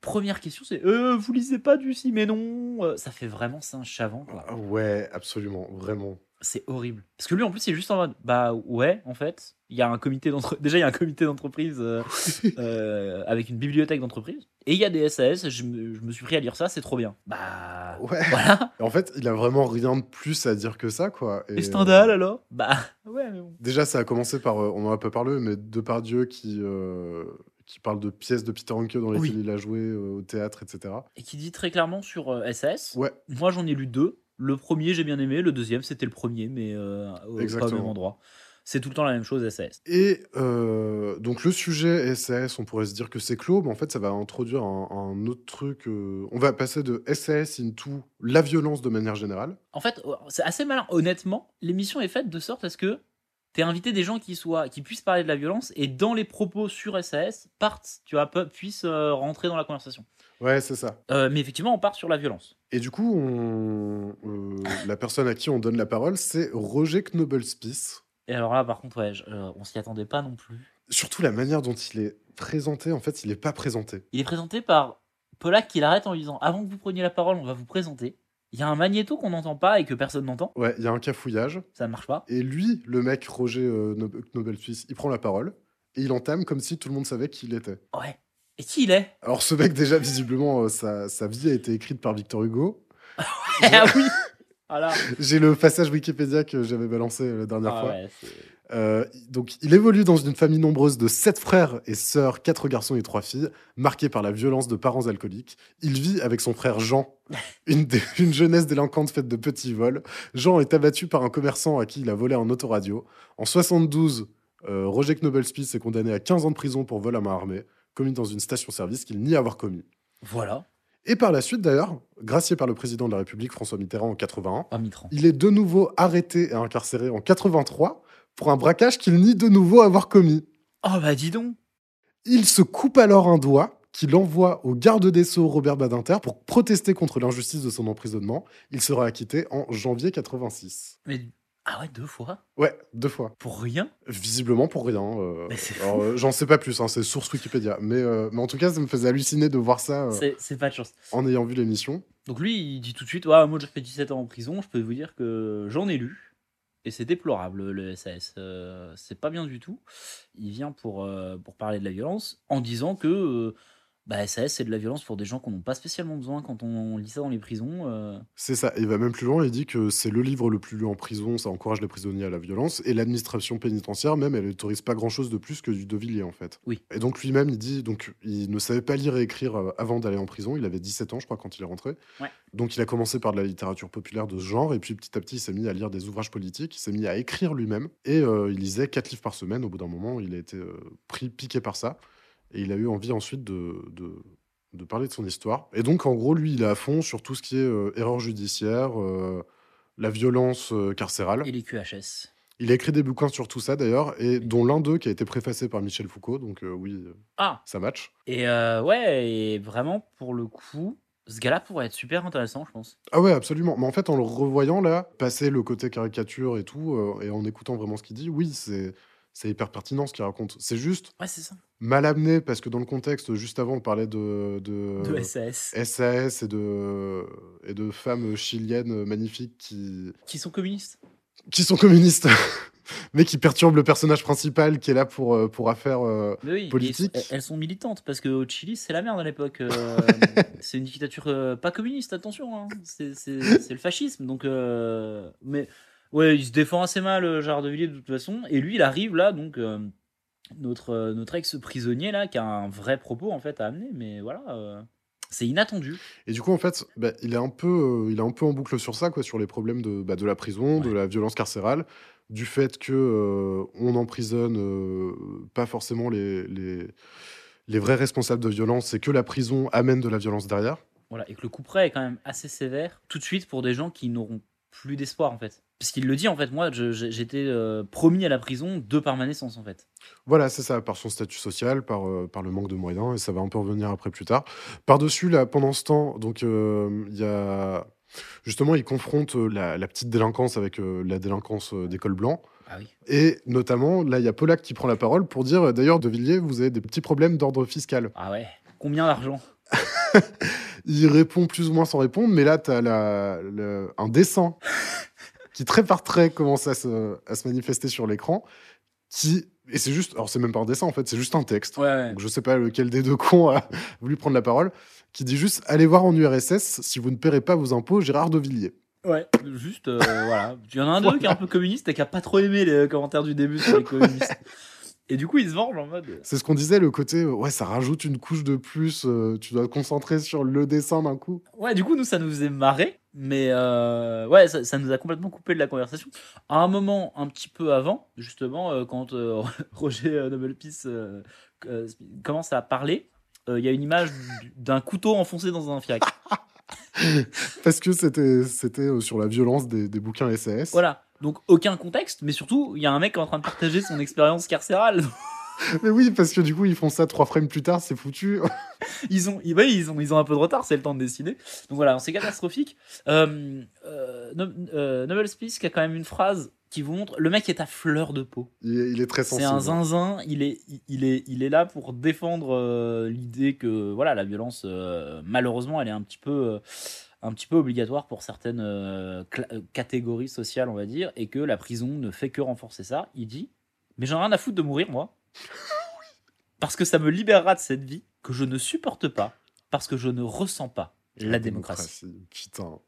Et première question, c'est euh, vous lisez pas du si mais non Euh, Ça fait vraiment singe chavant, quoi. Ah ouais, absolument, vraiment. C'est horrible. Parce que lui, en plus, il est juste en mode, bah ouais, en fait, il y a un comité d'entreprise. Déjà, il y a un comité d'entreprise euh, euh, avec une bibliothèque d'entreprise. Et il y a des SAS. Je me, je me suis pris à lire ça, c'est trop bien. Bah Ouais. voilà. Et en fait, il a vraiment rien de plus à dire que ça, quoi. Et euh, Stendhal alors? Bah ouais, mais bon. Déjà, ça a commencé par, euh, on en a pas parlé, mais Depardieu qui, euh, qui parle de pièces de Peter Hanke dans lesquelles Oui. il a joué euh, au théâtre, etc. Et qui dit très clairement sur euh, SAS. Ouais, Moi, j'en ai lu deux. Le premier, j'ai bien aimé. Le deuxième, c'était le premier, mais euh, au- pas au Exactement. même endroit. C'est tout le temps la même chose, SAS. Et euh, donc le sujet SAS, on pourrait se dire que c'est clos, mais en fait ça va introduire un, un autre truc. euh, on va passer de SAS into la violence de manière générale. En fait, c'est assez malin. Honnêtement, l'émission est faite de sorte à ce que t'es invité des gens qui soient, qui puissent parler de la violence et dans les propos sur SAS partent, tu vois, puissent euh, rentrer dans la conversation. Ouais, c'est ça. Euh, mais effectivement, on part sur la violence. Et du coup, on- euh, la personne à qui on donne la parole, c'est Roger Knobelspies. Et alors là, par contre, ouais, je- on s'y attendait pas non plus. Surtout la manière dont il est présenté, en fait, il n'est pas présenté. Il est présenté par Polak qui l'arrête en lui disant Avant que vous preniez la parole, on va vous présenter. Il y a un magnéto qu'on n'entend pas et que personne n'entend. Ouais, il y a un cafouillage. Ça ne marche pas. Et lui, le mec, Roger euh, Knob- Knobelspies, il prend la parole et il entame comme si tout le monde savait qui il était. Ouais. Et qui il est? Alors ce mec déjà visiblement euh, sa, sa vie a été écrite par Victor Hugo. Ah oui Voilà. J'ai le passage Wikipédia que j'avais balancé la dernière Ah fois. ouais, Euh, donc, il évolue dans une famille nombreuse de sept frères et sœurs, quatre garçons et trois filles, marquée par la violence de parents alcooliques. Il vit avec son frère Jean, une, dé- une jeunesse délinquante faite de petits vols. Jean est abattu par un commerçant à qui il a volé un autoradio. En 72, euh, Roger Knobelspitz est condamné à 15 ans de prison pour vol à main armée, commis dans une station-service qu'il nie avoir commis. Voilà. Et par la suite, d'ailleurs, gracié par le président de la République, François Mitterrand, en 81, Ah, Mitran. il est de nouveau arrêté et incarcéré en 83 pour un braquage qu'il nie de nouveau avoir commis. Oh bah dis donc Il se coupe alors un doigt qu'il envoie au garde des Sceaux Robert Badinter pour protester contre l'injustice de son emprisonnement. Il sera acquitté en janvier 86. Mais ah ouais, deux fois? Ouais, deux fois. Pour rien? Visiblement pour rien. euh, euh, J'en sais pas plus, hein, c'est source Wikipédia. Mais, euh, mais en tout cas, ça me faisait halluciner de voir ça C'est c'est pas de chance. en ayant vu l'émission. Donc lui, il dit tout de suite, ouais, moi j'ai fait 17 ans en prison, je peux vous dire que j'en ai lu. Et c'est déplorable, le SAS. Euh, c'est pas bien du tout. Il vient pour, euh, pour parler de la violence en disant que euh, bah, SAS, c'est de la violence pour des gens qu'on n'a pas spécialement besoin quand on lit ça dans les prisons. euh. C'est ça. Il va même plus loin. Il dit que c'est le livre le plus lu en prison. Ça encourage les prisonniers à la violence. Et l'administration pénitentiaire, même, elle n'autorise pas grand-chose de plus que du De Villiers, en fait. Oui. Et donc lui-même, il dit donc il ne savait pas lire et écrire euh, avant d'aller en prison. Il avait 17 ans, je crois, quand il est rentré. Ouais. Donc il a commencé par de la littérature populaire de ce genre. Et puis petit à petit, il s'est mis à lire des ouvrages politiques. Il s'est mis à écrire lui-même. Et euh, il lisait quatre livres par semaine. Au bout d'un moment, il a été euh, pris, piqué par ça. Et il a eu envie ensuite de, de, de parler de son histoire. Et donc, en gros, lui, il est à fond sur tout ce qui est euh, erreur judiciaire, euh, la violence euh, carcérale. Et les QHS. Il a écrit des bouquins sur tout ça, d'ailleurs, et dont l'un d'eux qui a été préfacé par Michel Foucault. Donc, oui, Ah ça match. Et ouais, et vraiment, pour le coup, ce gars-là pourrait être super intéressant, je pense. Ah ouais, absolument. Mais en fait, en le revoyant là, passer le côté caricature et tout, euh, et en écoutant vraiment ce qu'il dit, oui, c'est c'est hyper pertinent ce qu'il raconte. C'est juste Ouais, c'est ça. mal amené parce que dans le contexte, juste avant, on parlait de, de, De SAS. SAS et de, et de femmes chiliennes magnifiques qui, Qui sont communistes. qui sont communistes, mais qui perturbent le personnage principal qui est là pour, euh, pour affaire euh, Mais oui, et politique. elles- elles sont militantes parce qu'au Chili, c'est la merde à l'époque. euh, c'est une dictature euh, pas communiste, attention. hein. C'est le fascisme. Donc, mais ouais, il se défend assez mal, euh, Gérard de Villiers, de toute façon. Et lui, il arrive là, donc euh, notre, euh, notre ex-prisonnier là, qui a un vrai propos en fait à amener. Mais voilà, euh, c'est inattendu. Et du coup, en fait, bah, il, est un peu, il est un peu en boucle sur ça, quoi, sur les problèmes de, bah, de la prison, de la violence carcérale, du fait que on emprisonne pas forcément les, les, les vrais responsables de violence, et que la prison amène de la violence derrière. Voilà, et que le coup près est quand même assez sévère tout de suite pour des gens qui n'auront plus d'espoir en fait. Parce qu'il le dit en fait, moi j'étais euh, promis à la prison de par ma naissance en fait. Voilà, c'est ça, par son statut social, par, euh, par le manque de moyens, et ça va un peu revenir après plus tard. Par-dessus, là, pendant ce temps, donc, euh, il y a. Justement, il confronte la, la petite délinquance avec la délinquance des cols blancs. Ah oui. Et notamment, là, il y a Pollack qui prend la parole pour dire d'ailleurs, De Villiers, vous avez des petits problèmes d'ordre fiscal. Ah ouais. Combien d'argent? Il répond plus ou moins sans répondre, mais là, tu as un dessin qui, trait par trait, commence à se, à se manifester sur l'écran. Qui, et c'est juste, alors c'est même pas un dessin en fait, c'est juste un texte. Ouais, ouais. Donc je sais pas lequel des deux cons a voulu prendre la parole, qui dit juste allez voir en URSS, si vous ne paierez pas vos impôts, Gérard de Villiers. Ouais. Juste, euh, voilà. Il y en a un d'eux qui est un peu communiste et qui a pas trop aimé les commentaires du début sur les communistes. Et du coup, il se venge en mode. C'est ce qu'on disait, le côté euh, ouais, ça rajoute une couche de plus, euh, tu dois te concentrer sur le dessin d'un coup. Ouais, du coup, nous, ça nous faisait marrer. Mais euh, ouais, ça, ça nous a complètement coupé de la conversation. À un moment un petit peu avant, justement, euh, quand euh, Roger euh, Nobelpis commence à parler, il y a une image du- d'un couteau enfoncé dans un fiacre. Parce que c'était c'était sur la violence des, des bouquins SAS. Voilà. Donc, aucun contexte, mais surtout, il y a un mec en train de partager son expérience carcérale. Mais oui, parce que du coup, ils font ça trois frames plus tard, c'est foutu. ils ont, ils, ont, ils ont un peu de retard, c'est le temps de décider. Donc voilà, c'est catastrophique. Euh, euh, No- euh, Peace qui a quand même une phrase qui vous montre le mec est à fleur de peau. Il est, il est très C'est sensible. un zinzin, il est, il est, il est là pour défendre euh, l'idée que voilà, la violence, euh, malheureusement, elle est un petit peu, un petit peu obligatoire pour certaines euh, catégories sociales, on va dire, et que la prison ne fait que renforcer ça. Il dit, mais j'en ai rien à foutre de mourir, moi, parce que ça me libérera de cette vie que je ne supporte pas parce que je ne ressens pas la, démocratie. Putain.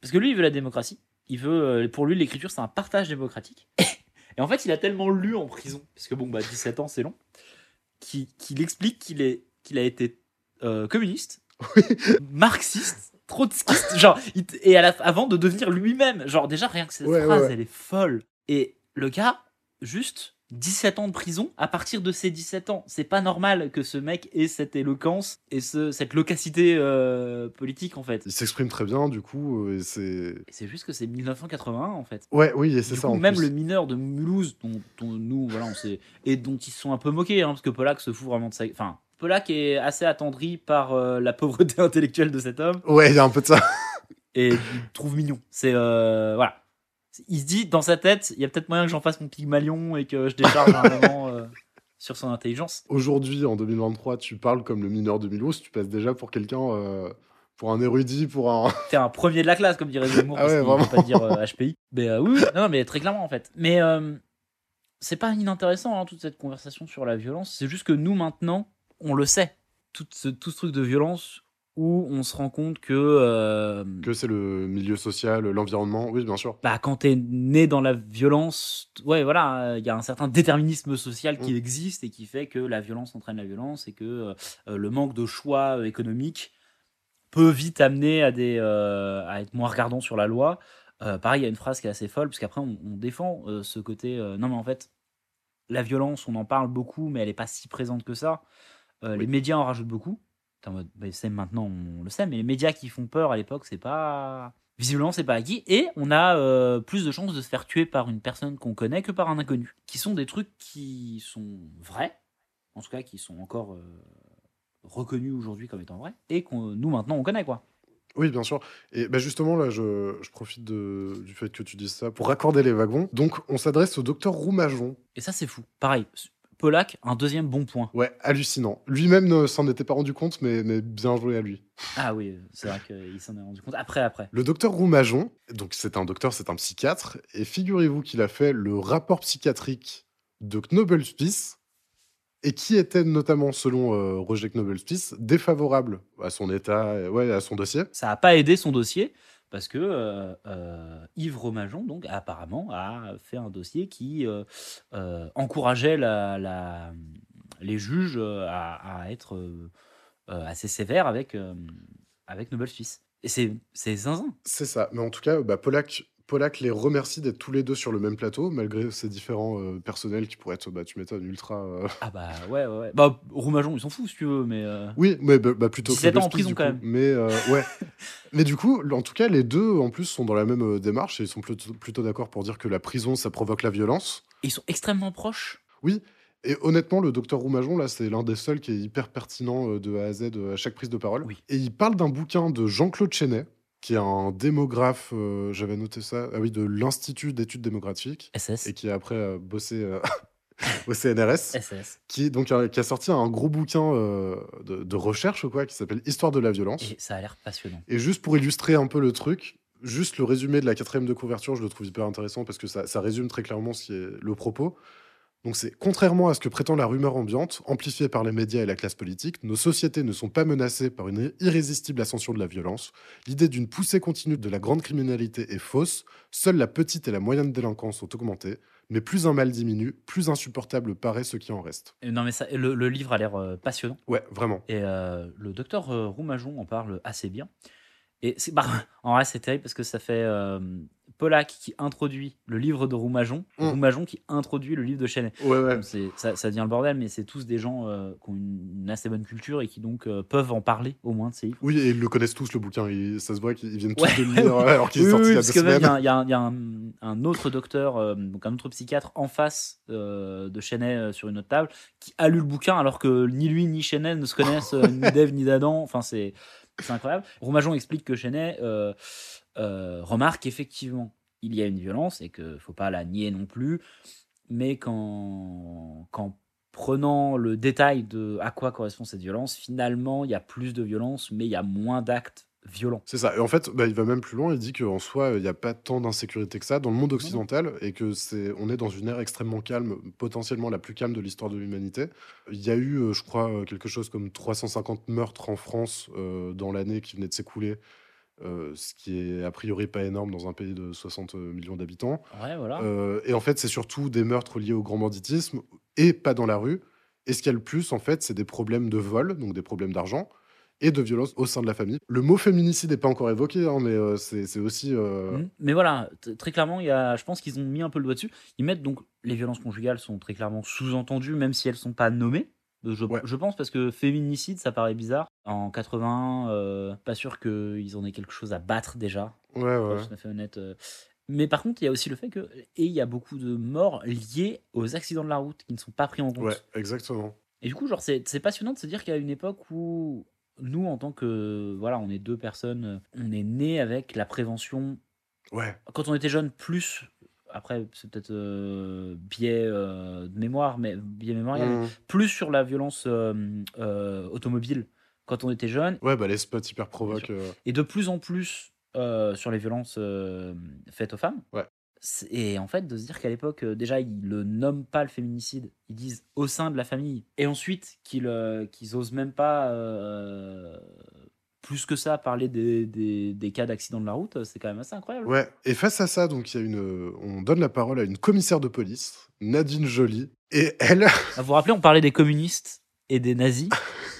Parce que lui, il veut la démocratie. Il veut, euh, pour lui, l'écriture, c'est un partage démocratique. Et en fait, il a tellement lu en prison, parce que bon, bah, 17 ans, c'est long, qu'il explique qu'il est, qu'il a été euh, communiste, marxiste, trotskiste, genre, et à la, avant de devenir lui-même. Genre, déjà, rien que cette Ouais, phrase, ouais. elle est folle. Et le gars, juste 17 ans de prison, à partir de ses 17 ans, c'est pas normal que ce mec ait cette éloquence et ce, cette locacité euh, politique, en fait. Il s'exprime très bien, du coup, euh, et c'est. C'est juste que c'est 1981 en fait. Ouais, oui, c'est ça coup, en même plus. le mineur de Mulhouse, dont, dont nous, voilà, on sait, et dont ils se sont un peu moqués, hein, parce que Polak se fout vraiment de ça. Enfin, Polak est assez attendri par euh, la pauvreté intellectuelle de cet homme Ouais, il y a un peu de ça. et il trouve mignon. C'est euh, voilà. Il se dit dans sa tête, il y a peut-être moyen que j'en fasse mon Pygmalion et que je décharge un moment euh, sur son intelligence. Aujourd'hui, en 2023, tu parles comme le mineur de Milos, tu passes déjà pour quelqu'un, euh, pour un érudit, pour un. T'es un premier de la classe, comme dirait Zemmour, Ah parce ouais, veut pas dire euh, HPI. Mais euh, oui, oui, non, mais très clairement en fait. Mais c'est pas inintéressant hein, toute cette conversation sur la violence. C'est juste que nous maintenant, on le sait. Tout ce, tout ce truc de violence où on se rend compte que euh, Que c'est le milieu social, l'environnement, oui, bien sûr. bah, quand t'es né dans la violence, ouais, voilà, il y a un certain déterminisme social qui Mm. existe et qui fait que la violence entraîne la violence et que euh, le manque de choix euh, économique peut vite amener à, des, euh, à être moins regardant sur la loi. Pareil, il y a une phrase qui est assez folle, parce qu'après, on, on défend ce côté. non, mais en fait, la violence, on en parle beaucoup, mais elle n'est pas si présente que ça. Les médias en rajoutent beaucoup. En mode, bah, c'est maintenant, on le sait, mais les médias qui font peur à l'époque, c'est pas. Visiblement, c'est pas acquis. Et on a euh, plus de chances de se faire tuer par une personne qu'on connaît que par un inconnu. Qui sont des trucs qui sont vrais, en tout cas, qui sont encore euh, reconnus aujourd'hui comme étant vrais, et qu'on nous, maintenant, on connaît, quoi. Oui, bien sûr. Et bah, justement, là, je, je profite de- du fait que tu dises ça pour raccorder les wagons. Donc, on s'adresse au docteur Roumajon. Et ça, c'est fou. Pareil, Polak, un deuxième bon point. Ouais, hallucinant. Lui-même ne s'en était pas rendu compte, mais, mais bien joué à lui. Ah oui, c'est vrai qu'il s'en est rendu compte. Après, après. Le docteur Roumajon, donc c'est un docteur, c'est un psychiatre, et figurez-vous qu'il a fait le rapport psychiatrique de Knobelspice, et qui était notamment, selon euh, Roger Knobelspice, défavorable à son état, ouais, à son dossier. Ça n'a pas aidé son dossier parce que euh, euh, Yves Romajon, donc, apparemment, a fait un dossier qui euh, encourageait les juges à, être assez sévères avec, avec Nobel Suisse. Et c'est zinzin. C'est ça. Mais en tout cas, bah, Polak, Polak les remercie d'être tous les deux sur le même plateau, malgré ces différents euh, personnels qui pourraient être, bah, tu m'étonnes, ultra. euh, Ah bah ouais, ouais, ouais. Bah, Romajon, ils s'en foutent si tu veux, mais. euh, Oui, mais bah, bah, plutôt 17 ans en prison quand coup. même. Mais ouais. mais du coup, en tout cas, les deux en plus sont dans la même démarche et ils sont plutôt, plutôt d'accord pour dire que la prison, ça provoque la violence. Ils sont extrêmement proches. Oui. Et honnêtement, le docteur Roumajon, là, c'est l'un des seuls qui est hyper pertinent de A à Z à chaque prise de parole. Oui. Et il parle d'un bouquin de Jean-Claude Chenet, qui est un démographe, euh, j'avais noté ça, ah oui, de l'Institut d'études démographiques, SS. et qui a après euh, bossé euh, au CNRS, SS. qui, donc, qui a sorti un gros bouquin euh, de, de recherche, quoi, qui s'appelle Histoire de la violence. Et ça a l'air passionnant. Et juste pour illustrer un peu le truc, juste le résumé de la quatrième de couverture, je le trouve hyper intéressant parce que ça, ça résume très clairement ce qui est le propos. Donc c'est contrairement à ce que prétend la rumeur ambiante, amplifiée par les médias et la classe politique, nos sociétés ne sont pas menacées par une irrésistible ascension de la violence. L'idée d'une poussée continue de la grande criminalité est fausse. Seule la petite et la moyenne délinquance sont augmentées. Mais plus un mal diminue, plus insupportable paraît ce qui en reste. Et non, mais ça, le, le livre a l'air euh, passionnant. Ouais, vraiment. Et euh, le docteur euh, Roumajon en parle assez bien. Et c'est, bah, en vrai, c'est terrible parce que ça fait euh, Polak qui introduit le livre de Roumajon, Mm. Roumajon qui introduit le livre de Chenet. Ouais, ouais. Ça, ça devient le bordel, mais c'est tous des gens euh, qui ont une, une assez bonne culture et qui donc euh, peuvent en parler au moins de ces livres. Oui, et ils le connaissent tous, le bouquin. Ils- ça se voit qu'ils viennent tous Ouais, de le lire alors qu'il est Oui, sorti oui, il y a deux il y a, un- il y a un- il y a un, un autre docteur, euh, donc un autre psychiatre en face de Chenet sur une autre table, qui a lu le bouquin alors que ni lui ni Chenet ne se connaissent, ni d'Ève ni d'Adam. Enfin, c'est c'est incroyable. Roumajon explique que Chenet euh, euh, remarque effectivement il y a une violence et qu'il faut pas la nier non plus, mais qu'en prenant le détail de à quoi correspond cette violence, finalement, il y a plus de violence, mais il y a moins d'actes violent. C'est ça. Et en fait, bah, il va même plus loin. Il dit qu'en soi, il n'y a pas tant d'insécurité que ça dans le monde occidental et que c'est, on est dans une ère extrêmement calme, potentiellement la plus calme de l'histoire de l'humanité. Il y a eu, euh, je crois, euh, quelque chose comme 350 meurtres en France euh, dans l'année qui venait de s'écouler. Euh, ce qui est a priori pas énorme dans un pays de 60 millions d'habitants. Ouais, voilà. Euh, et en fait, c'est surtout des meurtres liés au grand banditisme et pas dans la rue. Et ce qu'il y a le plus, en fait, c'est des problèmes de vol, donc des problèmes d'argent, et de violence au sein de la famille. Le mot féminicide n'est pas encore évoqué, hein, mais euh, c'est aussi. euh, Mhm. Mais voilà, très clairement, y a, je pense qu'ils ont mis un peu le doigt dessus. Ils mettent donc les violences conjugales sont très clairement sous-entendues, même si elles sont pas nommées. Je, je pense parce que féminicide, ça paraît bizarre. En 80, euh, pas sûr qu'ils en aient quelque chose à battre déjà. Ouais, ouais. À fait honnête. euh. Mais par contre, il y a aussi le fait que et il y a beaucoup de morts liées aux accidents de la route qui ne sont pas pris en compte. Ouais, exactement. Et du coup, genre, c'est c'est passionnant de se dire qu'il y a une époque où nous, en tant que voilà, on est deux personnes, on est né avec la prévention. Ouais. Quand on était jeune, plus. Après, c'est peut-être euh, biais euh, de mémoire, mais biais mémoriel, Mhm. plus sur la violence euh, automobile quand on était jeune. Ouais, bah les spots hyper provoquent. Et de plus en plus sur les violences faites aux femmes. Ouais. Et en fait, de se dire qu'à l'époque, déjà, ils le nomment pas le féminicide, ils disent au sein de la famille. Et ensuite, qu'ils qu'ils osent même pas, plus que ça, parler des, des, des cas d'accident de la route, c'est quand même assez incroyable. Ouais. Et face à ça, donc, il y a une, on donne la parole à une commissaire de police, Nadine Joly, et elle, Vous vous rappelez, on parlait des communistes et des nazis.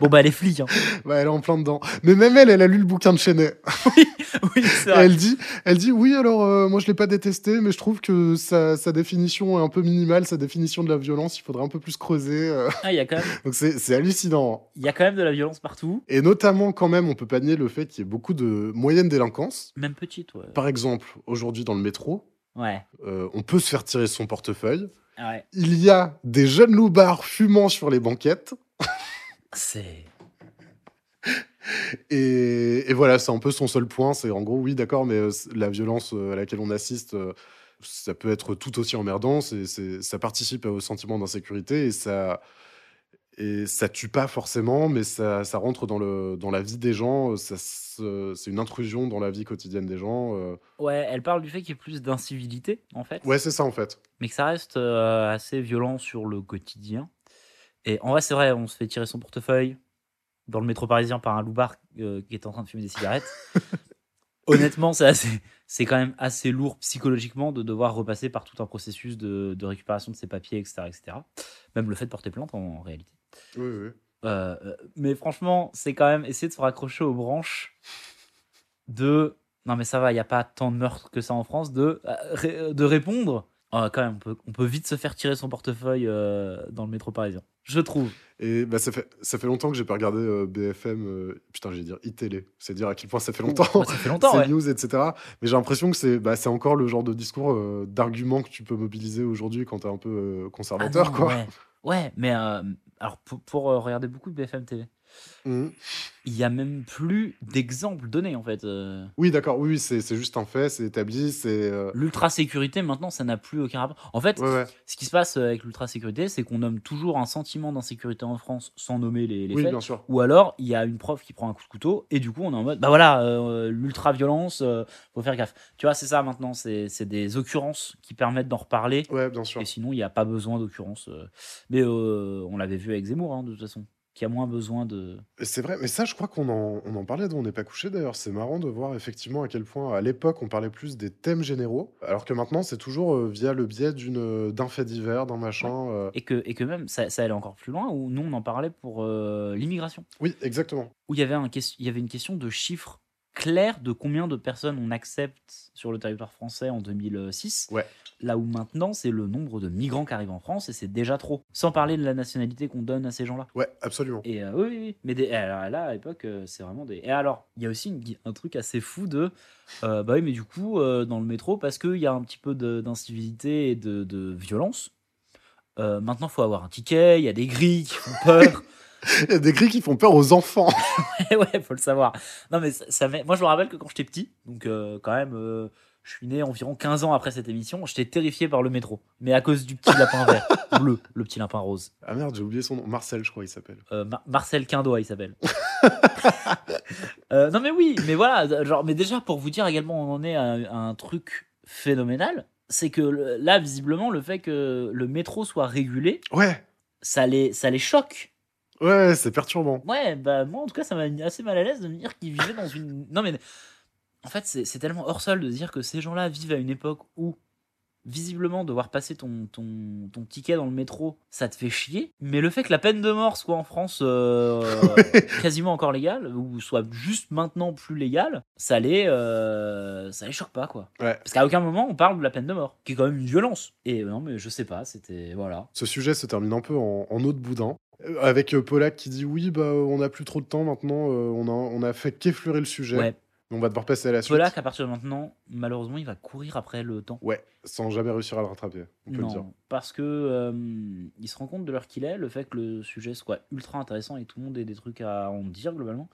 bon, bah, les flics. hein. bah, elle est en plein dedans. Mais même elle, elle a lu le bouquin de Chenet. oui, c'est Et vrai. elle dit, elle dit oui, alors euh, moi je l'ai pas détesté, mais je trouve que sa, sa définition est un peu minimale, sa définition de la violence, il faudrait un peu plus creuser. euh. Ah, il y a quand même, Donc c'est c'est hallucinant. il y a quand même de la violence partout, Et notamment, quand même, on peut pas nier le fait qu'il y ait beaucoup de moyenne délinquance. même petite, ouais. Par exemple, aujourd'hui dans le métro, Ouais. euh, on peut se faire tirer son portefeuille. Ah ouais. Il y a des jeunes loupards fumant sur les banquettes. C'est. Et, et voilà, c'est un peu son seul point. C'est en gros, oui, d'accord, mais euh, la violence euh, à laquelle on assiste, euh, ça peut être tout aussi emmerdant. C'est, ça participe au sentiment d'insécurité et ça, et ça tue pas forcément, mais ça, ça rentre dans, le, dans la vie des gens. C'est une intrusion dans la vie quotidienne des gens. Ouais, elle parle du fait qu'il y ait plus d'incivilité, en fait. Ouais, c'est ça en fait. mais que ça reste assez violent sur le quotidien. Et en vrai, c'est vrai, on se fait tirer son portefeuille dans le métro parisien par un loupard euh, qui est en train de fumer des cigarettes. Honnêtement, c'est assez, c'est quand même assez lourd psychologiquement de devoir repasser par tout un processus de, de récupération de ses papiers, etc., etc. Même le fait de porter plainte en, en réalité. Oui, oui. Euh, euh, mais franchement, c'est quand même essayer de se raccrocher aux branches de non mais ça va, il n'y a pas tant de meurtres que ça en France, de, euh, de répondre. Ah, quand même, on peut, on peut vite se faire tirer son portefeuille euh, dans le métro parisien. Je trouve. Et bah, ça, fait, ça fait longtemps que j'ai pas regardé euh, BFM. euh, putain, j'ai dire iTélé. C'est dire à quel point ça fait longtemps. bah, ça fait longtemps, ouais. news, etc. Mais j'ai l'impression que c'est bah, encore le genre de discours, euh, d'argument que tu peux mobiliser aujourd'hui quand t'es un peu Ah conservateur, non, quoi. Ouais, Ouais, mais alors pour, pour, regarder beaucoup de BFM TV, Mhm. il y a même plus d'exemples donnés en fait. euh. Oui, d'accord. Oui, c'est juste un fait, c'est établi, c'est. euh, L'ultra sécurité, maintenant, ça n'a plus aucun rapport. En fait, Ouais, ouais. ce qui se passe euh, avec l'ultra sécurité, c'est qu'on nomme toujours un sentiment d'insécurité en France sans nommer les, les Oui, faits. bien sûr. Ou alors, il y a une prof qui prend un coup de couteau et du coup, on est en mode, bah voilà, euh, l'ultra violence, euh, faut faire gaffe. Tu vois, c'est ça maintenant, c'est c'est des occurrences qui permettent d'en reparler. Ouais, bien sûr. Et sinon, il n'y a pas besoin d'occurrences. euh. Mais on l'avait vu avec Zemmour, hein, de toute façon, qui a moins besoin de. C'est vrai, mais ça, je crois qu'on en, on en parlait dans On n'est pas couché d'ailleurs. C'est marrant de voir effectivement à quel point, à l'époque, on parlait plus des thèmes généraux, alors que maintenant, c'est toujours euh, via le biais d'une d'un fait divers, d'un machin. euh. Et que, et que même, ça, ça allait encore plus loin, où nous, on en parlait pour euh, l'immigration. Oui, exactement. où il y avait une question de chiffres clairs de combien de personnes on accepte sur le territoire français en 2006. Ouais. Là où maintenant, c'est le nombre de migrants qui arrivent en France et c'est déjà trop. Sans parler de la nationalité qu'on donne à ces gens-là. Ouais, absolument. Et euh, oui, oui, oui. Mais des- et alors là, à l'époque, euh, c'est vraiment des. Et alors, il y a aussi une- un truc assez fou de. euh, bah oui, mais du coup, euh, dans le métro, parce qu'il y a un petit peu d'incivilité et de, de violence, maintenant, il faut avoir un ticket, il y a des grilles qui font peur. Il y a des grilles qui font peur aux enfants. ouais, ouais, faut le savoir. Non, mais ça, ça moi, je me rappelle que quand j'étais petit, donc euh, quand même, euh, Je suis né environ 15 ans après cette émission. J'étais terrifié par le métro. Mais à cause du petit lapin vert. Bleu, le petit lapin rose. Ah merde, j'ai oublié son nom. Marcel, je crois, il s'appelle. Euh, Mar- Marcel Quindois, il s'appelle. Non mais oui, mais voilà, genre, mais déjà pour vous dire également, on en est à, à un truc phénoménal, c'est que là, visiblement, le fait que le métro soit régulé, Ouais, ça les, ça les choque. Ouais, c'est perturbant. Ouais, bah moi en tout cas, ça m'a mis assez mal à l'aise de me dire qu'ils vivaient dans une. Non mais en fait, c'est tellement hors sol de dire que ces gens-là vivent à une époque où visiblement devoir passer ton, ton, ton ticket dans le métro, ça te fait chier. Mais le fait que la peine de mort soit en France euh, quasiment encore légale, ou soit juste maintenant plus légale, ça les, euh, ça les choque pas, quoi. Ouais. Parce qu'à aucun moment on parle de la peine de mort, qui est quand même une violence. Et euh, non, mais je sais pas, c'était. Voilà. Ce sujet se termine un peu en, en eau de boudin. Avec euh, Polak qui dit oui, bah, on n'a plus trop de temps maintenant, euh, on, a, on a fait qu'effleurer le sujet. Ouais. On va devoir passer à la suite. Polak, à partir de maintenant, malheureusement, il va courir après le temps. Ouais, sans jamais réussir à le rattraper, on peut non, le dire. parce que euh, il se rend compte de l'heure qu'il est, le fait que le sujet soit ultra intéressant et tout le monde ait des trucs à en dire globalement,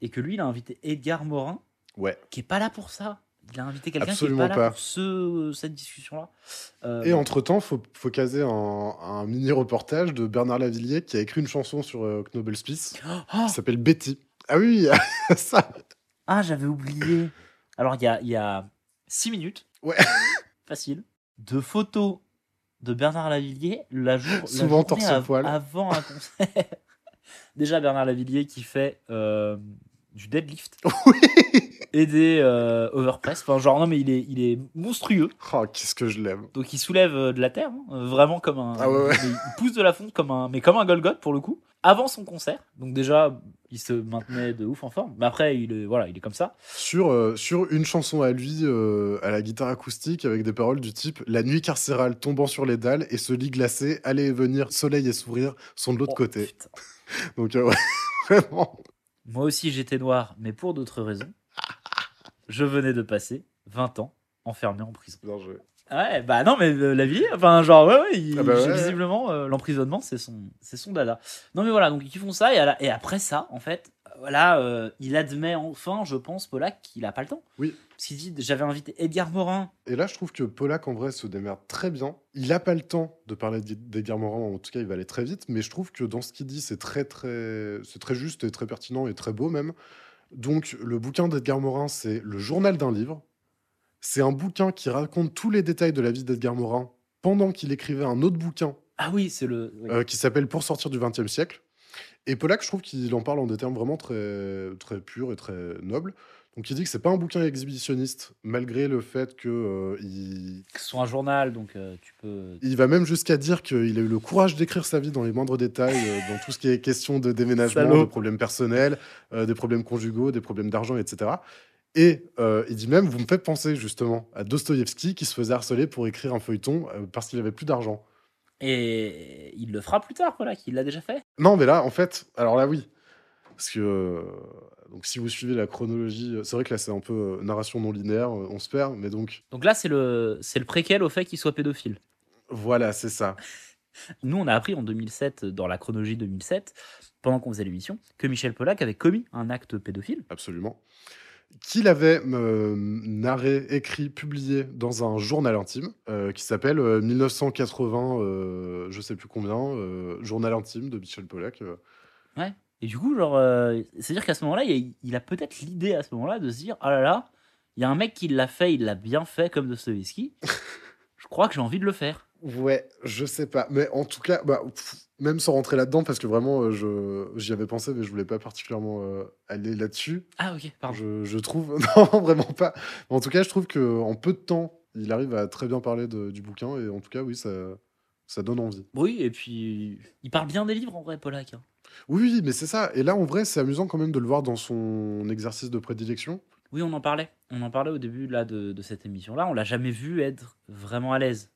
et que lui, il a invité Edgar Morin, Ouais. qui est pas là pour ça. Il a invité quelqu'un qui est Absolument pas là pas. pour ce, cette discussion-là. Euh, Et entre-temps, faut, faut caser un, un mini-reportage de Bernard Lavillier qui a écrit une chanson sur euh, Knobel Spice Oh qui s'appelle Betty. Ah oui, ça Ah, j'avais oublié. Alors, il y a, y a six minutes. Ouais. Facile. De photos de Bernard Lavillier la jour, la Souvent journée torse av- poil. avant un concert. Déjà, Bernard Lavillier qui fait euh, du deadlift et des euh, overpress. Enfin, genre, non, mais il est, il est monstrueux. Oh, qu'est-ce que je l'aime. Donc, il soulève euh, de la terre, hein, euh, vraiment comme un. Ah ouais, ouais. il pousse de la fonte comme un, mais comme un Golgoth pour le coup. Avant son concert. Donc, déjà, il se maintenait de ouf en forme. Mais après, il est, voilà, il est comme ça. Sur, euh, sur une chanson à lui, euh, à la guitare acoustique, avec des paroles du type La nuit carcérale tombant sur les dalles et ce lit glacé, aller et venir, soleil et sourire sont de l'autre Oh, côté. putain. Donc, euh, ouais, vraiment. Moi aussi, j'étais noir, mais pour d'autres raisons. Je venais de passer 20 ans enfermé en prison. Joué. Ouais, bah non, mais euh, la vie, enfin, genre, ouais, ouais, il- Ah bah ouais, visiblement, euh, l'emprisonnement, c'est son, c'est son dada. Non, mais voilà, donc ils font ça, et, à la- et après ça, en fait, euh, voilà, euh, il admet enfin, je pense, Polak, qu'il a pas le temps. Oui. Parce qu'il dit, j'avais invité Edgar Morin. Et là, je trouve que Polak, en vrai, se démerde très bien. Il a pas le temps de parler d'Ed- d'Edgar Morin, en tout cas, il va aller très vite, mais je trouve que dans ce qu'il dit, c'est très, très, c'est très juste et très pertinent et très beau même. Donc, le bouquin d'Edgar Morin, c'est le journal d'un livre. C'est un bouquin qui raconte tous les détails de la vie d'Edgar Morin pendant qu'il écrivait un autre bouquin Ah oui, c'est le. oui. euh, qui s'appelle Pour sortir du XXe siècle. Et Polak, je trouve qu'il en parle en des termes vraiment très, très purs et très nobles. Donc il dit que c'est pas un bouquin exhibitionniste, malgré le fait que euh, il, Que ce soit un journal, donc euh, tu peux. il va même jusqu'à dire qu'il a eu le courage d'écrire sa vie dans les moindres détails, euh, dans tout ce qui est question de déménagement, Salaud. de problèmes personnels, euh, des problèmes conjugaux, des problèmes d'argent, etc. Et euh, il dit même, vous me faites penser justement à Dostoïevski qui se faisait harceler pour écrire un feuilleton euh, parce qu'il avait plus d'argent. Et il le fera plus tard, Polak, il l'a déjà fait. Non, mais là, en fait, alors là, oui. Parce que, euh, donc, si vous suivez la chronologie, euh, c'est vrai que là, c'est un peu euh, narration non linéaire, on se perd, mais donc, Donc là, c'est le, c'est le préquel au fait qu'il soit pédophile. voilà, c'est ça. Nous, on a appris en 2007, dans la chronologie 2007, pendant qu'on faisait l'émission, que Michel Pollack avait commis un acte pédophile. Absolument. Qu'il avait euh, narré, écrit, publié dans un journal intime euh, qui s'appelle euh, 1980, euh, je sais plus combien, journal intime de Michel Pollack. Ouais. Et du coup, genre, euh, c'est-à-dire qu'à ce moment-là, il, a- il a peut-être l'idée à ce moment-là de se dire Ah là là, il y a un mec qui l'a fait, il l'a bien fait comme Dostoevsky. Je crois que j'ai envie de le faire. Ouais, je sais pas. Mais en tout cas, bah, pff, même sans rentrer là-dedans, parce que vraiment, euh, je, j'y avais pensé, mais je voulais pas particulièrement euh, aller là-dessus. Ah, ok, pardon. Je, je trouve. Non, vraiment pas. Mais en tout cas, je trouve qu'en peu de temps, il arrive à très bien parler de- du bouquin. Et en tout cas, oui, ça, ça donne envie. Oui, et puis il parle bien des livres en vrai, Pollack. hein. Oui, oui, mais c'est ça. Et là, en vrai, c'est amusant quand même de le voir dans son exercice de prédilection. Oui, on en parlait. On en parlait au début là, de, de cette émission-là. On l'a jamais vu être vraiment à l'aise.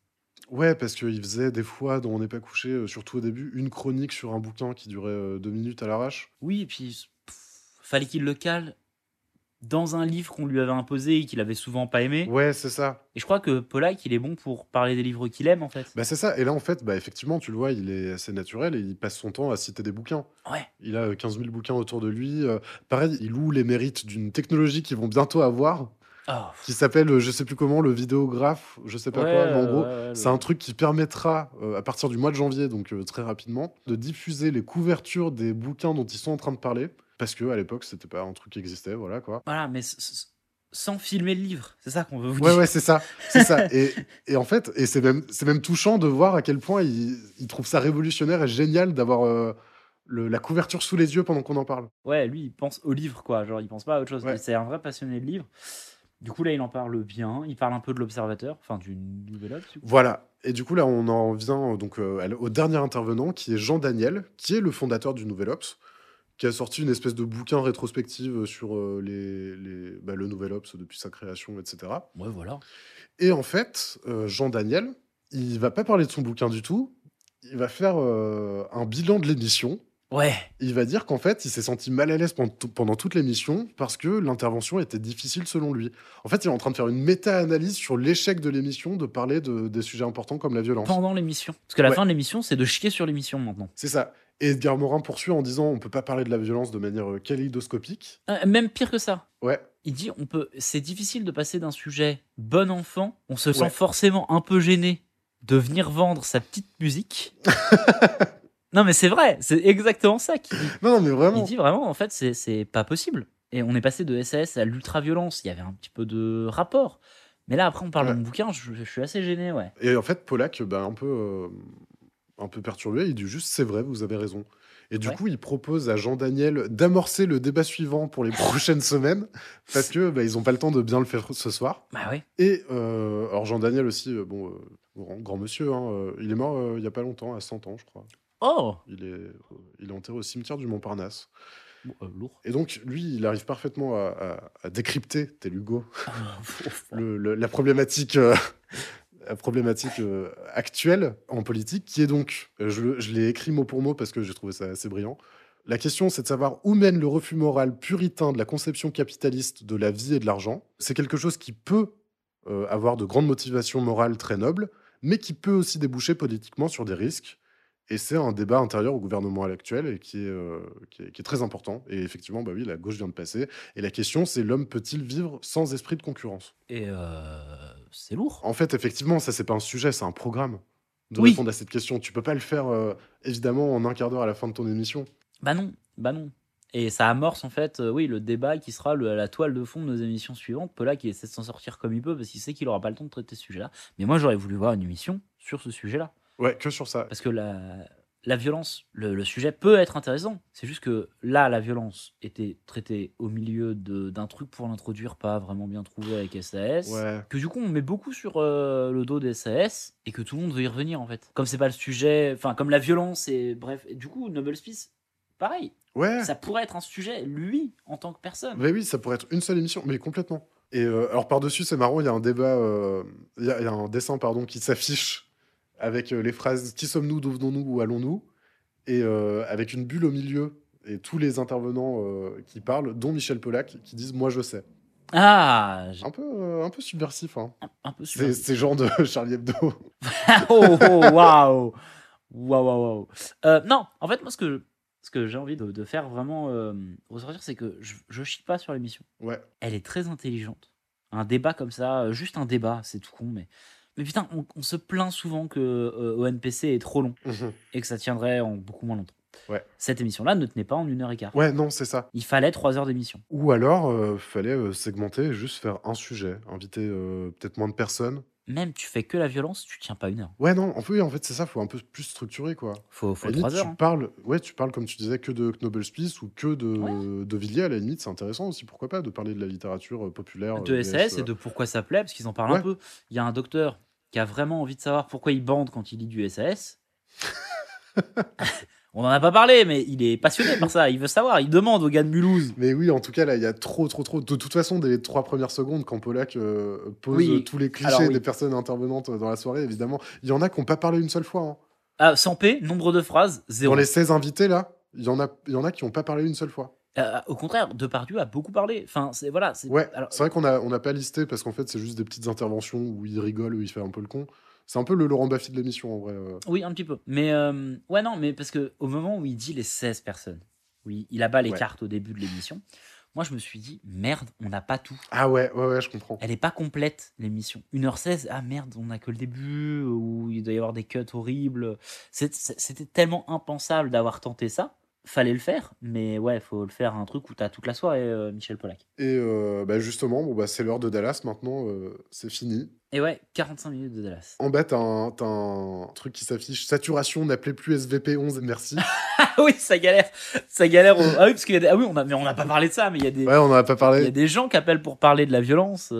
Ouais, parce qu'il faisait des fois, dans On n'est pas couché, euh, surtout au début, une chronique sur un bouquin qui durait euh, deux minutes à l'arrache. Oui, et puis pff, fallait qu'il le cale dans un livre qu'on lui avait imposé et qu'il avait souvent pas aimé. Ouais, c'est ça. Et je crois que Pollack, il est bon pour parler des livres qu'il aime en fait. Bah, c'est ça. Et là, en fait, bah, effectivement, tu le vois, il est assez naturel et il passe son temps à citer des bouquins. Ouais. Il a euh, 15 000 bouquins autour de lui. euh, pareil, il loue les mérites d'une technologie qu'ils vont bientôt avoir. Oh. qui s'appelle, euh, je sais plus comment, le vidéographe, je sais pas Ouais, quoi, mais en gros, ouais, ouais, c'est un truc qui permettra, euh, à partir du mois de janvier, donc euh, très rapidement, de diffuser les couvertures des bouquins dont ils sont en train de parler, parce que à l'époque, c'était pas un truc qui existait, voilà quoi. Voilà, mais sans filmer le livre. C'est ça qu'on veut vous Ouais, dire. ouais, c'est ça, c'est ça. Et, et en fait, et c'est même, c'est même touchant de voir à quel point il, il trouve ça révolutionnaire et génial d'avoir euh, le- la couverture sous les yeux pendant qu'on en parle. Ouais, lui, il pense au livre, quoi. Genre, il pense pas à autre chose. Ouais. C'est un vrai passionné de livre. Du coup, là, il en parle bien. Il parle un peu de l'Observateur, enfin, du Nouvel Obs. Voilà. Et du coup, là, on en vient donc euh, au dernier intervenant, qui est Jean Daniel, qui est le fondateur du Nouvel Ops, qui a sorti une espèce de bouquin rétrospective sur euh, les, les- bah, le Nouvel Ops depuis sa création, etc. Ouais, voilà. Et en fait, euh, Jean Daniel, il va pas parler de son bouquin du tout. Il va faire euh, un bilan de l'émission. Ouais. Il va dire qu'en fait, il s'est senti mal à l'aise pendant, tout- pendant toute l'émission parce que l'intervention était difficile selon lui. En fait, il est en train de faire une méta-analyse sur l'échec de l'émission de parler de, des sujets importants comme la violence. Pendant l'émission. Parce que la Ouais. fin de l'émission, c'est de chier sur l'émission maintenant. C'est ça. Et Edgar Morin poursuit en disant on peut pas parler de la violence de manière euh, kaléidoscopique. Euh, même pire que ça. Ouais. Il dit on peut. C'est difficile de passer d'un sujet bon enfant. On se sent forcément un peu gêné de venir vendre sa petite musique. non, mais c'est vrai. C'est exactement ça qu'il dit. Non, mais vraiment. Il dit vraiment, en fait, c'est- pas possible. Et on est passé de SAS à l'ultra-violence. Il y avait un petit peu de rapport. Mais là, après, on parle Ouais. de mon bouquin. Je, je suis assez gêné, ouais. Et en fait, Polak, bah, un peu, euh, un peu perturbé, il dit juste c'est vrai, vous avez raison. Et du Ouais. coup, il propose à Jean Daniel d'amorcer le débat suivant pour les prochaines semaines parce que bah, ils ont pas le temps de bien le faire ce soir. Bah. Et euh, alors Jean Daniel aussi, euh, bon, euh, grand, monsieur, hein, il est mort il y a pas longtemps, à 100 ans, je crois. Oh Il est, il est enterré au cimetière du Montparnasse. Euh, Lourd. Et donc, lui, il arrive parfaitement à, à- à décrypter, tel Hugo, le- le- la problématique, euh, la problématique euh, actuelle en politique, qui est donc, euh, je, l'ai écrit mot pour mot parce que j'ai trouvé ça assez brillant. La question, c'est de savoir où mène le refus moral puritain de la conception capitaliste de la vie et de l'argent. C'est quelque chose qui peut euh, avoir de grandes motivations morales très nobles, mais qui peut aussi déboucher politiquement sur des risques. Et c'est un débat intérieur au gouvernement actuel et qui est, euh, qui est, très important. Et effectivement, bah oui, la gauche vient de passer. Et la question, c'est l'homme peut-il vivre sans esprit de concurrence? Euh, c'est lourd. En fait, effectivement, ça, c'est pas un sujet, c'est un programme de Oui. répondre à cette question. Tu peux pas le faire, euh, évidemment, en un quart d'heure à la fin de ton émission. Bah non, bah non. Et ça amorce en fait, euh, oui, le débat qui sera le- la toile de fond de nos émissions suivantes. Paula qui essaie de s'en sortir comme il peut parce qu'il sait qu'il aura pas le temps de traiter ce sujet-là. Mais moi, j'aurais voulu voir une émission sur ce sujet-là. Ouais, que sur ça. Parce que la, la violence, le, le sujet peut être intéressant. C'est juste que là, la violence était traitée au milieu d'un truc pour l'introduire, pas vraiment bien trouvé avec SAS. Ouais. Que du coup, on met beaucoup sur euh, le dos des SAS et que tout le monde veut y revenir en fait. Comme c'est pas le sujet, enfin, comme la violence et bref. Et du coup, Noble Peace, pareil. Ouais. Ça pourrait être un sujet, lui, en tant que personne. Mais oui, ça pourrait être une seule émission, mais complètement. Et euh, alors par-dessus, c'est marrant, il y a un débat, euh, il y, y a un dessin pardon qui s'affiche avec euh, les phrases qui sommes-nous, d'où venons-nous, où allons-nous, et euh, avec une bulle au milieu et tous les intervenants euh, qui parlent, dont Michel Polac, qui disent moi je sais. Ah, Un peu, un peu subversif, hein. un peu C'est subversif. c'est genre de Charlie Hebdo. oh, oh, waouh! Waouh, waouh, non, en fait, moi, ce que, ce que j'ai envie de, de faire vraiment euh, ressortir, c'est que je, je chie pas sur l'émission. Ouais. Elle est très intelligente. Un débat comme ça, juste un débat, c'est tout con, mais. Mais putain, on, on se plaint souvent que euh, ONPC est trop long Mhm. et que ça tiendrait en beaucoup moins longtemps. Ouais. Cette émission-là ne tenait pas en une heure et quart. Ouais, non, c'est ça. Il fallait trois heures d'émission. Ou alors, euh, fallait euh, segmenter juste faire un sujet, inviter euh, peut-être moins de personnes. Même tu fais que la violence, tu tiens pas une heure. Ouais, non, en fait, en fait c'est ça, faut un peu plus structurer, quoi. Faut, faut limite, heures. Tu hein. parles, ouais, tu parles, comme tu disais, que de Knobel Spies ou que de, de Villiers, à la limite, c'est intéressant aussi, pourquoi pas, de parler de la littérature euh, populaire. de euh, SAS VS, et euh. de pourquoi ça plaît, parce qu'ils en parlent Ouais. un peu. Il y a un docteur qui a vraiment envie de savoir pourquoi il bande quand il lit du SAS. On n'en a pas parlé, mais il est passionné par ça. Il veut savoir. Il demande au gars de Mulhouse. Mais oui, en tout cas, là, il y a trop, trop, trop. De toute façon, dès les trois premières secondes, quand Polak euh, pose Oui. tous les clichés Alors, oui. des personnes intervenantes dans la soirée, évidemment, il y en a qui n'ont pas parlé une seule fois. hein. Ah, sans P, nombre de phrases, zéro. Dans les 16 invités, là, il y en a, il y en a qui n'ont pas parlé une seule fois. Euh, au contraire, Depardieu a beaucoup parlé. Enfin, c'est voilà. c'est- Ouais, alors, c'est vrai qu'on n'a on n'a pas listé parce qu'en fait, c'est juste des petites interventions où il rigole, où il fait un peu le con. C'est un peu le Laurent Baffy de l'émission, en vrai. euh. Oui, un petit peu. Mais euh, ouais, non, mais parce que au moment où il dit les 16 personnes, oui, il abat les Ouais. cartes au début de l'émission. moi, je me suis dit, merde, on n'a pas tout. Ah ouais, ouais, ouais, je comprends. Elle est pas complète, l'émission. 1h16, ah merde, on n'a que le début, où il doit y avoir des cuts horribles. C'était tellement impensable d'avoir tenté ça. Fallait le faire, mais ouais, faut le faire un truc où t'as toute la soirée, euh, Michel Pollack. Et euh, bah, justement, bon, bah, c'est l'heure de Dallas maintenant, euh, c'est fini. Et ouais, 45 minutes de Dallas. En bas, t'as un, truc qui s'affiche saturation, n'appelez plus SVP11, merci. Ah oui, ça galère. Ça galère. au- Ah oui, parce qu'il y a des... Ah oui, on a... mais on n'a pas parlé de ça, mais il y a des. Ouais, on pas Il y a parlé. des gens qui appellent pour parler de la violence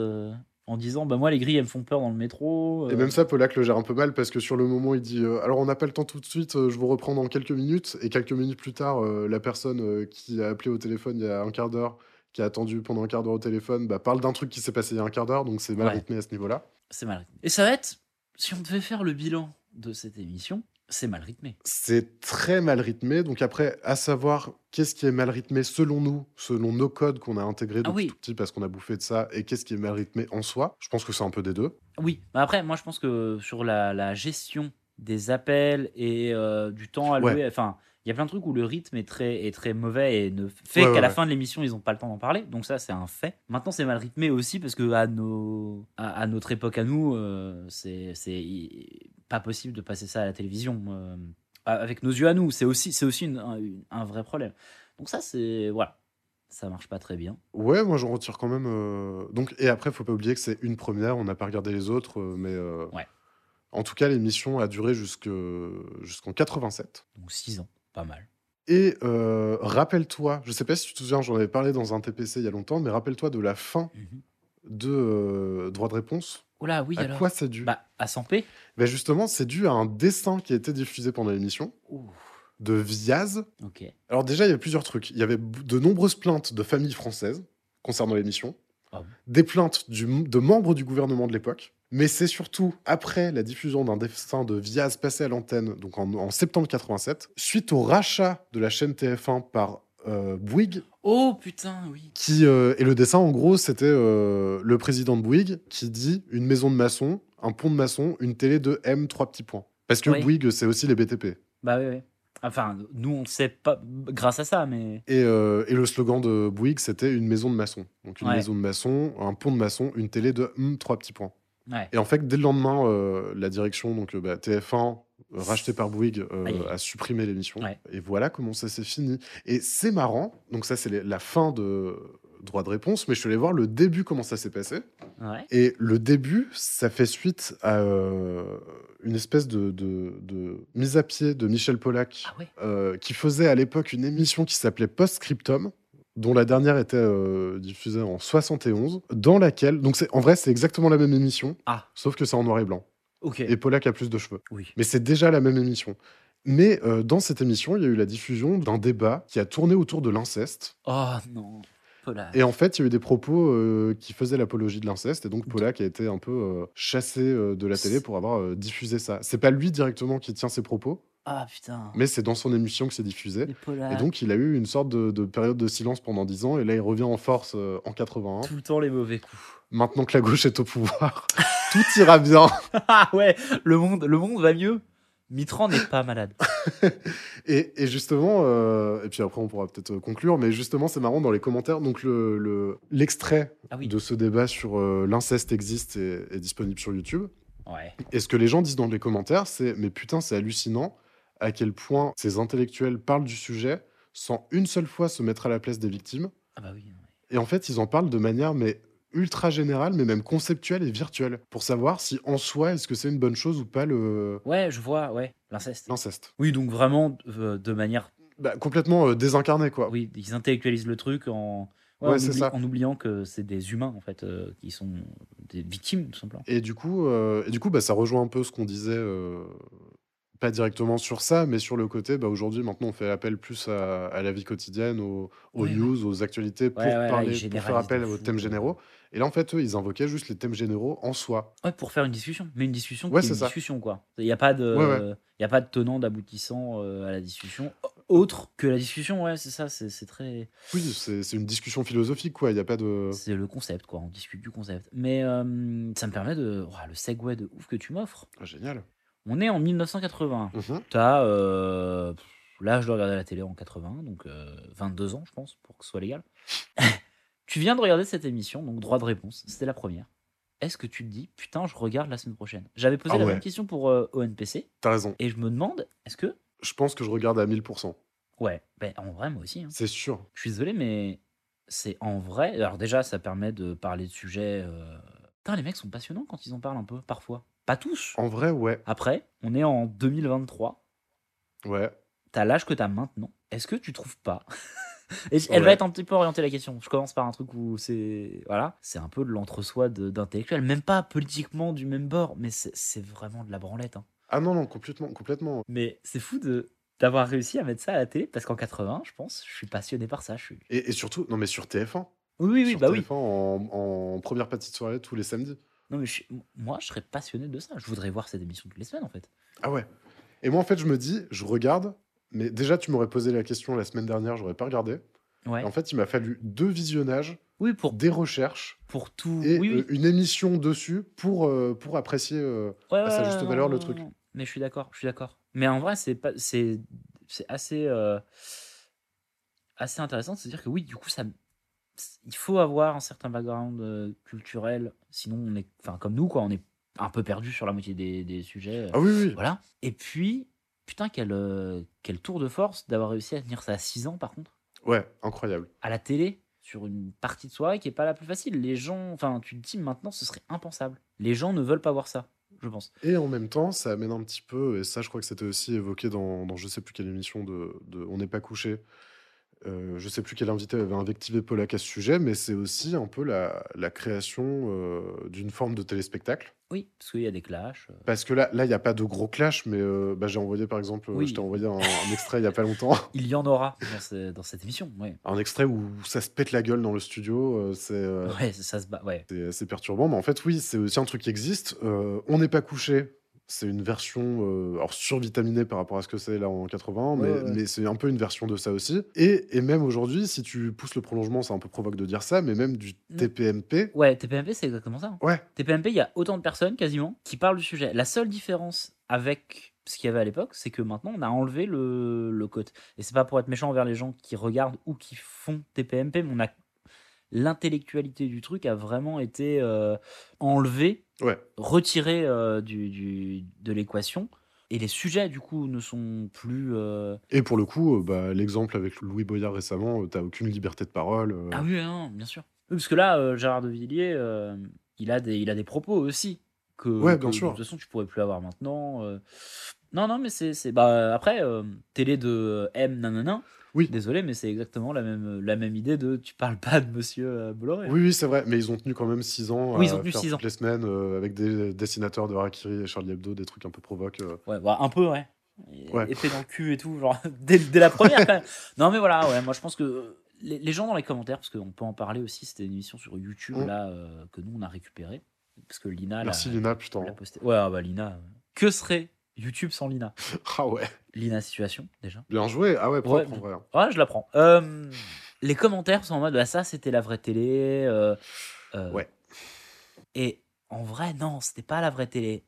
en disant bah moi les grilles elles me font peur dans le métro. Et euh. même ça, Polak le gère un peu mal parce que sur le moment, il dit euh, Alors, on n'a pas le temps tout de suite, euh, je vous reprends dans quelques minutes. Et quelques minutes plus tard, la personne qui a appelé au téléphone il y a un quart d'heure, qui a attendu pendant un quart d'heure au téléphone, bah, parle d'un truc qui s'est passé il y a un quart d'heure, donc c'est mal Ouais. rythmé à ce niveau-là. C'est mal rythmé. Et ça va être si on devait faire le bilan de cette émission, c'est mal rythmé. C'est très mal rythmé. Donc, après, à savoir qu'est-ce qui est mal rythmé selon nous, selon nos codes qu'on a intégrés Ah depuis oui. tout petit parce qu'on a bouffé de ça, et qu'est-ce qui est mal rythmé en soi? Je pense que c'est un peu des deux. Oui. Mais après moi je pense que sur la, la gestion des appels et euh, du temps alloué, Ouais. enfin il y a plein de trucs où le rythme est très, est très mauvais et ne fait Ouais, qu'à ouais, la ouais. fin de l'émission, ils n'ont pas le temps d'en parler. Donc ça, c'est un fait. Maintenant, c'est mal rythmé aussi parce que à, nos, à, à notre époque, à nous, euh, c'est pas possible de passer ça à la télévision. euh, avec nos yeux à nous, c'est aussi, aussi une- un, une- un vrai problème. Donc ça, c'est... Voilà. Ça marche pas très bien. Ouais, moi j'en retire quand même. euh, Donc, et après, faut pas oublier que c'est une première, on n'a pas regardé les autres, euh, mais euh, Ouais. en tout cas, l'émission a duré jusque- jusqu'en 87. Donc 6 ans, pas mal. Et euh, rappelle-toi, je sais pas si tu te souviens, j'en avais parlé dans un TPC il y a longtemps, mais rappelle-toi de la fin Mhm. de euh, Droit de réponse. Oh là, oui, à alors quoi c'est dû Bah, à 100p Ben Justement, c'est dû à un dessin qui a été diffusé pendant l'émission de Viaz. ok. Alors déjà, il y avait plusieurs trucs. Il y avait de nombreuses plaintes de familles françaises concernant l'émission, Ah bon des plaintes du- de membres du gouvernement de l'époque, mais c'est surtout après la diffusion d'un dessin de Viaz passé à l'antenne, donc en, en septembre 87, suite au rachat de la chaîne TF1 par euh, Bouygues, Oh putain, oui. qui euh, et le dessin en gros c'était euh, le président de Bouygues qui dit une maison de maçon, un pont de maçon, une télé de M trois petits points. Parce que Oui. Bouygues c'est aussi les BTP. Bah oui, oui. Enfin, nous, on sait pas grâce à ça, mais... Et, euh, et le slogan de Bouygues, c'était une maison de maçon. Donc une Ouais. maison de maçon, un pont de maçon, une télé de hum, trois petits points. Ouais. Et en fait, dès le lendemain, euh, la direction, donc euh, bah, TF1, euh, racheté par Bouygues, a supprimé l'émission. Ouais. Et voilà comment ça s'est fini. Et c'est marrant. Donc ça, c'est la fin de droit de réponse. Mais je suis allé voir le début, comment ça s'est passé. Ouais. Et le début, ça fait suite à euh, une espèce de, de- de mise à pied de Michel Pollack, Ah ouais euh, qui faisait à l'époque une émission qui s'appelait Postscriptum, dont la dernière était euh, diffusée en 71, dans laquelle, donc c'est en vrai c'est exactement la même émission, Ah, sauf que c'est en noir et blanc. Et Pollack a plus de cheveux. Oui. Mais c'est déjà la même émission. Mais euh, dans cette émission, il y a eu la diffusion d'un débat qui a tourné autour de l'inceste. Oh non. Et en fait, il y a eu des propos euh, qui faisaient l'apologie de l'inceste, et donc Pollack a été un peu euh, chassé euh, de la télé pour avoir diffusé ça. C'est pas lui directement qui tient ses propos, Ah putain. mais c'est dans son émission que c'est diffusé. Et donc, il a eu une sorte de, de période de silence pendant 10 ans, et là, il revient en force en 81. Tout le temps les mauvais coups. Maintenant que la gauche est au pouvoir, tout ira bien. Ah ouais, le monde, le monde va mieux. Mitran n'est pas malade. Et, et justement, euh, et puis après, on pourra peut-être euh, conclure, mais justement, c'est marrant dans les commentaires. Donc, le- le- l'extrait Ah oui. de ce débat sur euh, l'inceste existe et est disponible sur YouTube. Ouais. Et ce que les gens disent dans les commentaires, c'est Mais putain, c'est hallucinant à quel point ces intellectuels parlent du sujet sans une seule fois se mettre à la place des victimes. Ah bah oui. Et en fait, ils en parlent de manière mais ultra générale, mais même conceptuelle et virtuelle, pour savoir si en soi, est-ce que c'est une bonne chose ou pas le Ouais, je vois, ouais. L'inceste. l'inceste. Oui, donc vraiment euh, de manière. Bah, complètement euh, désincarné, quoi. Oui, ils intellectualisent le truc en. Ouais, en, c'est oubli- ça. en oubliant que c'est des humains en fait euh, qui sont des victimes tout simplement. Et du coup, euh, et du coup bah, ça rejoint un peu ce qu'on disait, euh, pas directement sur ça, mais sur le côté, bah, aujourd'hui, maintenant, on fait appel plus à, à la vie quotidienne, aux, aux Ouais, ouais. news, aux actualités, pour, Ouais, ouais, là, parler, pour faire appel aux thèmes généraux. Et là, en fait, eux, ils invoquaient juste les thèmes généraux en soi. Ouais, pour faire une discussion, mais une discussion Ouais, qui est une ça. discussion quoi. Il n'y a pas de, y a pas de tenant d'aboutissant euh, à la discussion autre que la discussion. Ouais, c'est ça, c'est très. Oui, c'est une discussion philosophique, quoi. Il n'y a pas de. C'est le concept, quoi. On discute du concept. Mais euh, ça me permet de. Le segue de ouf que tu m'offres. Ah, génial. On est en 1980. Mhm. T'as. Euh, là, je dois regarder la télé en 80, donc euh, 22 ans, je pense, pour que ce soit légal. Tu viens de regarder cette émission, donc droit de réponse, c'était la première. Est-ce que tu te dis, putain, je regarde la semaine prochaine? J'avais posé Ah la ouais. même question pour euh, ONPC, T'as raison. et je me demande, est-ce que. Je pense que je regarde à 1000%. Ouais, ben, en vrai, moi aussi. hein. C'est sûr. Je suis désolé, mais c'est en vrai. Alors, déjà, ça permet de parler de sujets. euh, Putain, les mecs sont passionnants quand ils en parlent un peu, parfois. Pas tous. En vrai, ouais. Après, on est en 2023. Ouais. T'as l'âge que t'as maintenant. Est-ce que tu trouves pas Et elle va être un petit peu orientée la question. Je commence par un truc où c'est voilà, c'est un peu de l'entre-soi d'intellectuel, même pas politiquement du même bord, mais c'est vraiment de la branlette. hein. Ah non, non, complètement, complètement. Mais c'est fou de d'avoir réussi à mettre ça à la télé parce qu'en 80, je pense, je suis passionné par ça. Je suis... Et, et surtout, non mais sur TF1. Oui, oui, oui, sur bah TF1 oui. en, en première partie de soirée tous les samedis. Non, mais je moi, je serais passionné de ça. Je voudrais voir cette émission toutes les semaines, en fait. Ah ouais. Et moi, en fait, je me dis, je regarde, mais déjà, tu m'aurais posé la question la semaine dernière, j'aurais pas regardé. Ouais. Et en fait, il m'a fallu deux visionnages, Oui, pour, des recherches pour tout. et oui, oui. euh, une émission dessus pour, euh, pour apprécier euh, Ouais, à sa juste valeur le truc. Mais je suis d'accord, je suis d'accord. Mais en vrai, c'est pas, c'est, c'est assez, assez intéressant de se dire que oui, du coup, ça, il faut avoir un certain background culturel, sinon on est, enfin, comme nous, quoi, on est un peu perdu sur la moitié des, des sujets. euh, Ah oui, oui. Voilà. Et puis, putain, quel, euh, quel tour de force d'avoir réussi à tenir ça à 6 ans, par contre, Ouais, incroyable. à la télé, sur une partie de soirée qui est pas la plus facile. Les gens, enfin, tu te dis maintenant, ce serait impensable. Les gens ne veulent pas voir ça, je pense. Et en même temps, ça amène un petit peu, et ça, je crois que c'était aussi évoqué dans, dans je sais plus quelle émission de, de On n'est pas couché. Euh, je sais plus quel invité avait invectivé Polak à ce sujet, mais c'est aussi un peu la, la création euh, d'une forme de téléspectacle. Oui, parce qu'il y a des clashs. euh. Parce que là, là, il n'y a pas de gros clash, mais euh, bah, j'ai envoyé par exemple, Oui. je t'ai envoyé un, un extrait il y a pas longtemps, Il y en aura dans, ce- dans cette émission, ouais. un extrait où ça se pète la gueule dans le studio. c'est Ouais, ça se bat, ouais. c'est assez perturbant, mais en fait, oui, c'est aussi un truc qui existe. On n'est pas couché. C'est une version euh, alors survitaminée par rapport à ce que c'est là en 80, mais, Ouais, ouais. mais c'est un peu une version de ça aussi. Et, et même aujourd'hui, si tu pousses le prolongement, c'est un peu provoque de dire ça, mais même du Mm. TPMP. Ouais, TPMP, c'est exactement ça. hein. Ouais, TPMP, il y a autant de personnes quasiment qui parlent du sujet. La seule différence avec ce qu'il y avait à l'époque, c'est que maintenant on a enlevé le, le code. Et c'est pas pour être méchant envers les gens qui regardent ou qui font TPMP, mais on a l'intellectualité du truc a vraiment été euh, enlevée, ouais. retirée euh, du, du- de l'équation. Et les sujets, du coup, ne sont plus. euh, Et pour le coup, bah, l'exemple avec Louis Boyard récemment, t'as aucune liberté de parole. Ah oui, non, bien sûr. Parce que là, Gérard de Villiers, il, a des, il a des propos aussi. Que, Ouais, que, bien sûr. De toute façon, tu pourrais plus avoir maintenant. Non, non, mais c'est. c'est- Bah, après, télé de M, nanana. Oui. Désolé, mais c'est exactement la même, la même idée de tu parles pas de monsieur euh, Bolloré. Oui, oui, c'est vrai, mais ils ont tenu quand même 6 ans Oui, ils ont tenu faire six toutes ans. les semaines euh, avec des dessinateurs de Harakiri et Charlie Hebdo, des trucs un peu provoques. euh. Ouais, bah, un peu, ouais. Et- Ouais. Épée dans le cul et tout, genre, dès, dès la première, quand même. Non, mais voilà, ouais, moi je pense que les, les gens dans les commentaires, parce qu'on peut en parler aussi, c'était une émission sur YouTube, Mm. là, euh, que nous on a récupéré. Parce que Lina, l'a- Merci Lina, putain. l'a. Ouais, ah bah Lina. Que serait YouTube sans Lina Ah ouais, Lina situation, déjà. bien joué. Ah ouais, propre Ouais. en vrai. hein. Ouais, je la prends. Euh, les commentaires sont en mode, bah, ça c'était la vraie télé. euh, euh, Ouais. Et en vrai, non, c'était pas la vraie télé.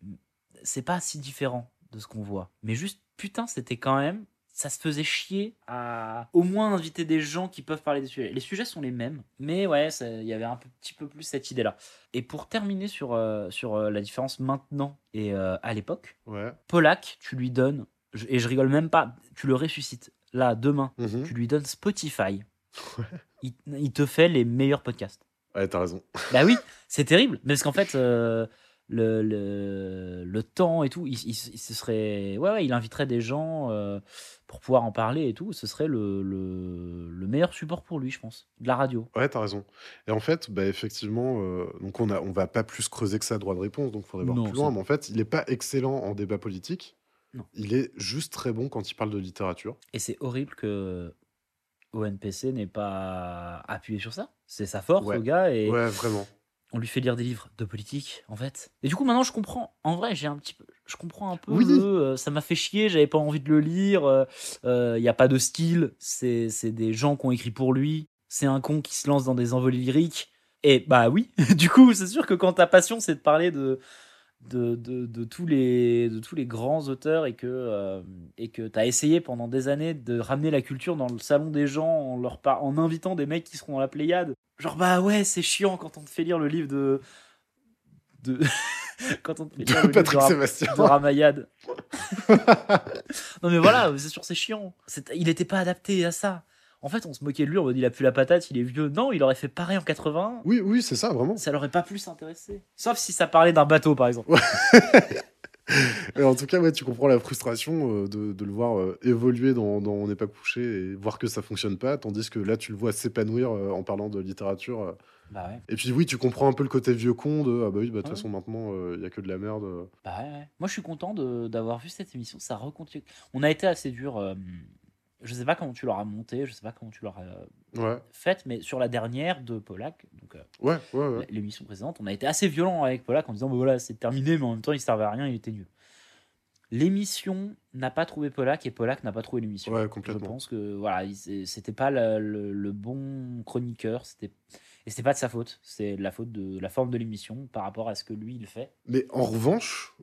C'est pas si différent de ce qu'on voit. Mais juste, putain, c'était quand même. Ça se faisait chier à au moins inviter des gens qui peuvent parler des sujets. Les sujets sont les mêmes, mais ouais, il y avait un petit peu plus cette idée-là. Et pour terminer sur, euh, sur euh, la différence maintenant et euh, à l'époque, Ouais. Polak, tu lui donnes, et je rigole même pas, tu le ressuscites. Là, demain, Mhm. tu lui donnes Spotify. Il, il te fait les meilleurs podcasts. Ouais, t'as raison. Bah oui, c'est terrible. Mais parce qu'en fait, euh, le, le, le temps et tout, il, il- il se serait. Ouais, ouais, il inviterait des gens euh, pour pouvoir en parler et tout. Ce serait le, le, le meilleur support pour lui, je pense. De la radio. Ouais, t'as raison. Et en fait, bah, effectivement, euh, donc on a, on va pas plus creuser que ça, droit de réponse, donc il faudrait voir Non, plus loin. Mais en fait, il est pas excellent en débat politique. Non. Il est juste très bon quand il parle de littérature. Et c'est horrible que ONPC n'ait pas appuyé sur ça. C'est sa force, Ouais. au gars. Et Ouais, vraiment. On lui fait lire des livres de politique, en fait. Et du coup, maintenant, je comprends. En vrai, j'ai un petit peu. Je comprends un peu. Oui. le, euh, ça m'a fait chier, j'avais pas envie de le lire. Il n'y a pas de style. C'est c'est des gens qui ont écrit pour lui. C'est un con qui se lance dans des envolées lyriques. Et bah oui, du coup, c'est sûr que quand ta passion, c'est de parler de. De, de, de tous les, de tous les grands auteurs et que euh, et que tu as essayé pendant des années de ramener la culture dans le salon des gens en, leur par- en invitant des mecs qui seront dans la Pléiade Genre, bah ouais, c'est chiant quand on te fait lire le livre de. de... quand on te fait De lire le livre de, Sébastien. de Ramayad. non, mais voilà, c'est sûr, c'est chiant. C'est- Il n'était pas adapté à ça. En fait, on se moquait de lui, on mode il a plus la patate, il est vieux. Non, il aurait fait pareil en 80. Oui, oui, c'est ça, vraiment. Ça l'aurait pas plus intéressé. Sauf si ça parlait d'un bateau, par exemple. En tout cas, ouais, tu comprends la frustration euh, de, de le voir euh, évoluer dans, dans On n'est pas couché et voir que ça fonctionne pas, tandis que là, tu le vois s'épanouir euh, en parlant de littérature. Bah ouais. Et puis, oui, tu comprends un peu le côté vieux con de Ah bah oui, bah de toute Ouais. façon, maintenant, il y a que de la merde. Bah ouais. Moi, je suis content d'avoir vu cette émission. Ça recontinue. On a été assez dur. Je sais pas comment tu l'auras monté, je sais pas comment tu l'auras euh, Ouais, faite, mais sur la dernière de Polak, donc euh, ouais, ouais. ouais. l'émission précédente, on a été assez violent avec Polak en disant bah voilà, c'est terminé, mais en même temps, il servait à rien, il était nul. L'émission n'a pas trouvé Polak et Polak n'a pas trouvé l'émission. Je pense que voilà, c'était pas le, le- le bon chroniqueur, c'était et c'était pas de sa faute, c'est de la faute de la forme de l'émission par rapport à ce que lui il fait. Mais en revanche,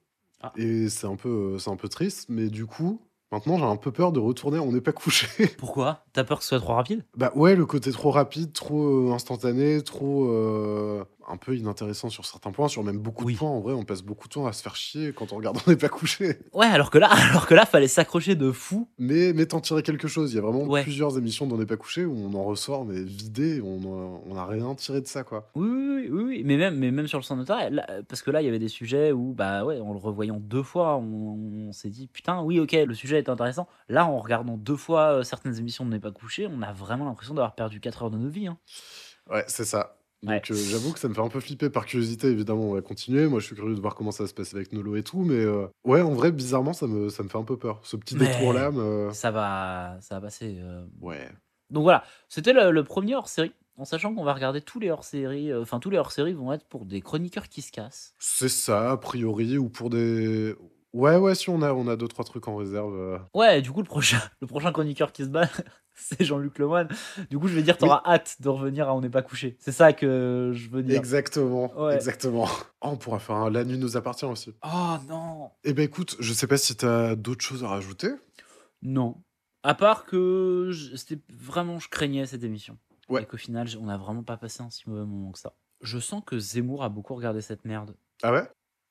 Ah. et c'est un, peu, c'est un peu triste, mais du coup, maintenant, j'ai un peu peur de retourner On n'est pas couché. Pourquoi? T'as peur que ce soit trop rapide? Bah ouais, le côté trop rapide, trop euh, instantané, trop euh, un peu inintéressant sur certains points, sur même beaucoup Oui. de points. En vrai, on passe beaucoup de temps à se faire chier quand on regarde On n'est pas couché. Ouais, alors que là, alors que là, fallait s'accrocher de fou. Mais, mais t'en tirer quelque chose. Il y a vraiment Ouais. plusieurs émissions d'On n'est pas couché où on en ressort, mais vidé, on a- on n'a rien tiré de ça, quoi. Oui, oui, oui, mais même, mais même sur le centre notarial, là, parce que là, il y avait des sujets où, bah ouais, en le revoyant deux fois, on, on s'est dit, putain, oui, ok, le sujet est intéressant. Là, en regardant deux fois euh, certaines émissions de N'est pas couché, on a vraiment l'impression d'avoir perdu 4 heures de nos vies. hein. Ouais, c'est ça. Ouais. Donc euh, j'avoue que ça me fait un peu flipper par curiosité, évidemment, on va continuer. Moi, je suis curieux de voir comment ça va se passer avec Nolo et tout, mais euh, ouais, en vrai, bizarrement, ça me, ça me fait un peu peur. Ce petit Mais- détour-là, me... Ça va, ça va passer. euh. Ouais. Donc voilà, c'était le, le premier hors-série. En sachant qu'on va regarder tous les hors-séries, euh, enfin tous les hors-séries vont être pour des chroniqueurs qui se cassent. C'est ça, a priori, ou pour des... Ouais, ouais, si on a, on a deux, trois trucs en réserve. euh. Ouais, du coup, le prochain, le prochain chroniqueur qui se bat, c'est Jean-Luc Lemoine. Du coup, je vais dire, t'auras hâte de revenir à On n'est pas couché. C'est ça que je veux dire. Exactement, Ouais. exactement. Oh, on pourra faire un La nuit nous appartient aussi. Oh non Eh ben écoute, je sais pas si t'as d'autres choses à rajouter. Non. À part que je- c'était vraiment, je craignais cette émission. Ouais. Et qu'au final, on n'a vraiment pas passé un si mauvais moment que ça. Je sens que Zemmour a beaucoup regardé cette merde. Ah ouais?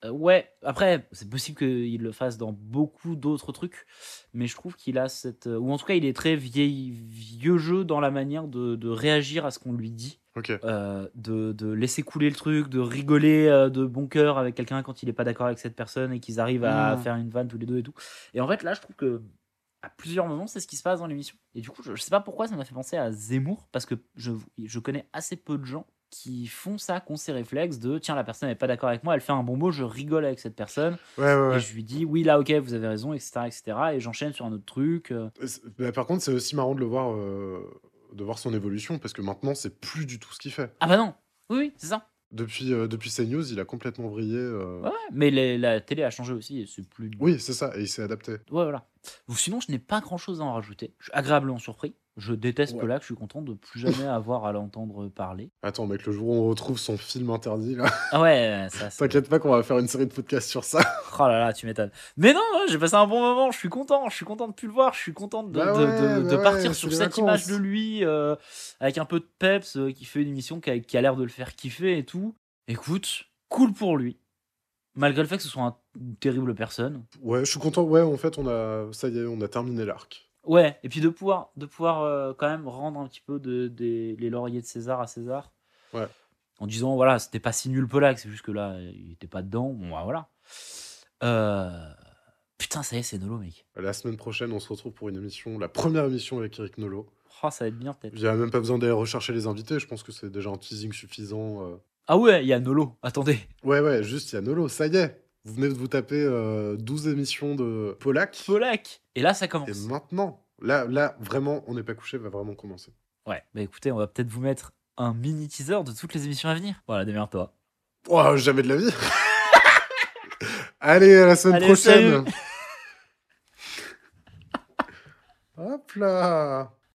Euh, ouais, après, c'est possible qu'il le fasse dans beaucoup d'autres trucs, mais je trouve qu'il a cette. euh, Ou en tout cas, il est très vieil, vieux jeu dans la manière de, de réagir à ce qu'on lui dit. Ok. Euh, de, de laisser couler le truc, de rigoler euh, de bon cœur avec quelqu'un quand il n'est pas d'accord avec cette personne et qu'ils arrivent à Mm. faire une vanne tous les deux et tout. Et en fait, là, je trouve que à plusieurs moments, c'est ce qui se passe dans l'émission. Et du coup, je, je sais pas pourquoi ça m'a fait penser à Zemmour, parce que je, je connais assez peu de gens qui font ça, qui ont ces réflexes de tiens, la personne n'est pas d'accord avec moi, elle fait un bon mot, je rigole avec cette personne, Ouais, ouais, ouais. et je lui dis oui, là, ok, vous avez raison, etc., etc., et j'enchaîne sur un autre truc. euh. Bah, par contre, c'est aussi marrant de le voir, euh, de voir son évolution, parce que maintenant, c'est plus du tout ce qu'il fait. Ah bah non, oui, oui, c'est ça. Depuis, euh, depuis CNews, il a complètement vrillé. euh. Ouais, mais les- la télé a changé aussi, et c'est plus. Oui, c'est ça, et il s'est adapté. Ouais, voilà. Sinon, je n'ai pas grand chose à en rajouter. Je suis agréablement surpris. Je déteste Ouais. Polak, je suis content de plus jamais avoir à l'entendre parler. Attends, mec, le jour où on retrouve son film interdit, là, Ah ouais, ça. t'inquiète pas qu'on va faire une série de podcasts sur ça. Oh là là, tu m'étonnes. Mais non, ouais, j'ai passé un bon moment, je suis content, je suis content de plus le voir, je suis content de, Bah de- ouais, de- de bah partir sur cette vacances. image de lui, euh, avec un peu de peps, euh, qui fait une émission qui a, qui a l'air de le faire kiffer et tout. Écoute, cool pour lui. Malgré le fait que ce soit un- une terrible personne. Ouais, je suis content. Ouais, en fait, on a, ça y est, on a terminé l'arc. Ouais, et puis de pouvoir, de pouvoir euh, quand même rendre un petit peu de, des- les lauriers de César à César. Ouais. En disant, voilà, c'était pas si nul Polak, c'est juste que là, il était pas dedans. Bon, bah, voilà. Euh, Putain, ça y est, c'est Nolo, mec. La semaine prochaine, on se retrouve pour une émission, la première émission avec Eric Nolo. Oh, ça va être bien, peut-être. Il n'y a même pas besoin d'aller rechercher les invités, je pense que c'est déjà un teasing suffisant. euh. Ah ouais, il y a Nolo. Attendez. Ouais, ouais, juste, il y a Nolo, ça y est. Vous venez de vous taper euh, 12 émissions de Polak. Polak. Et là, ça commence. Et maintenant, là, là, vraiment, on n'est pas couché, va vraiment commencer. Ouais, bah écoutez, on va peut-être vous mettre un mini teaser de toutes les émissions à venir. Voilà, démerde-toi. Oh, jamais de la vie. Allez, à la semaine Allez, prochaine. Hop là.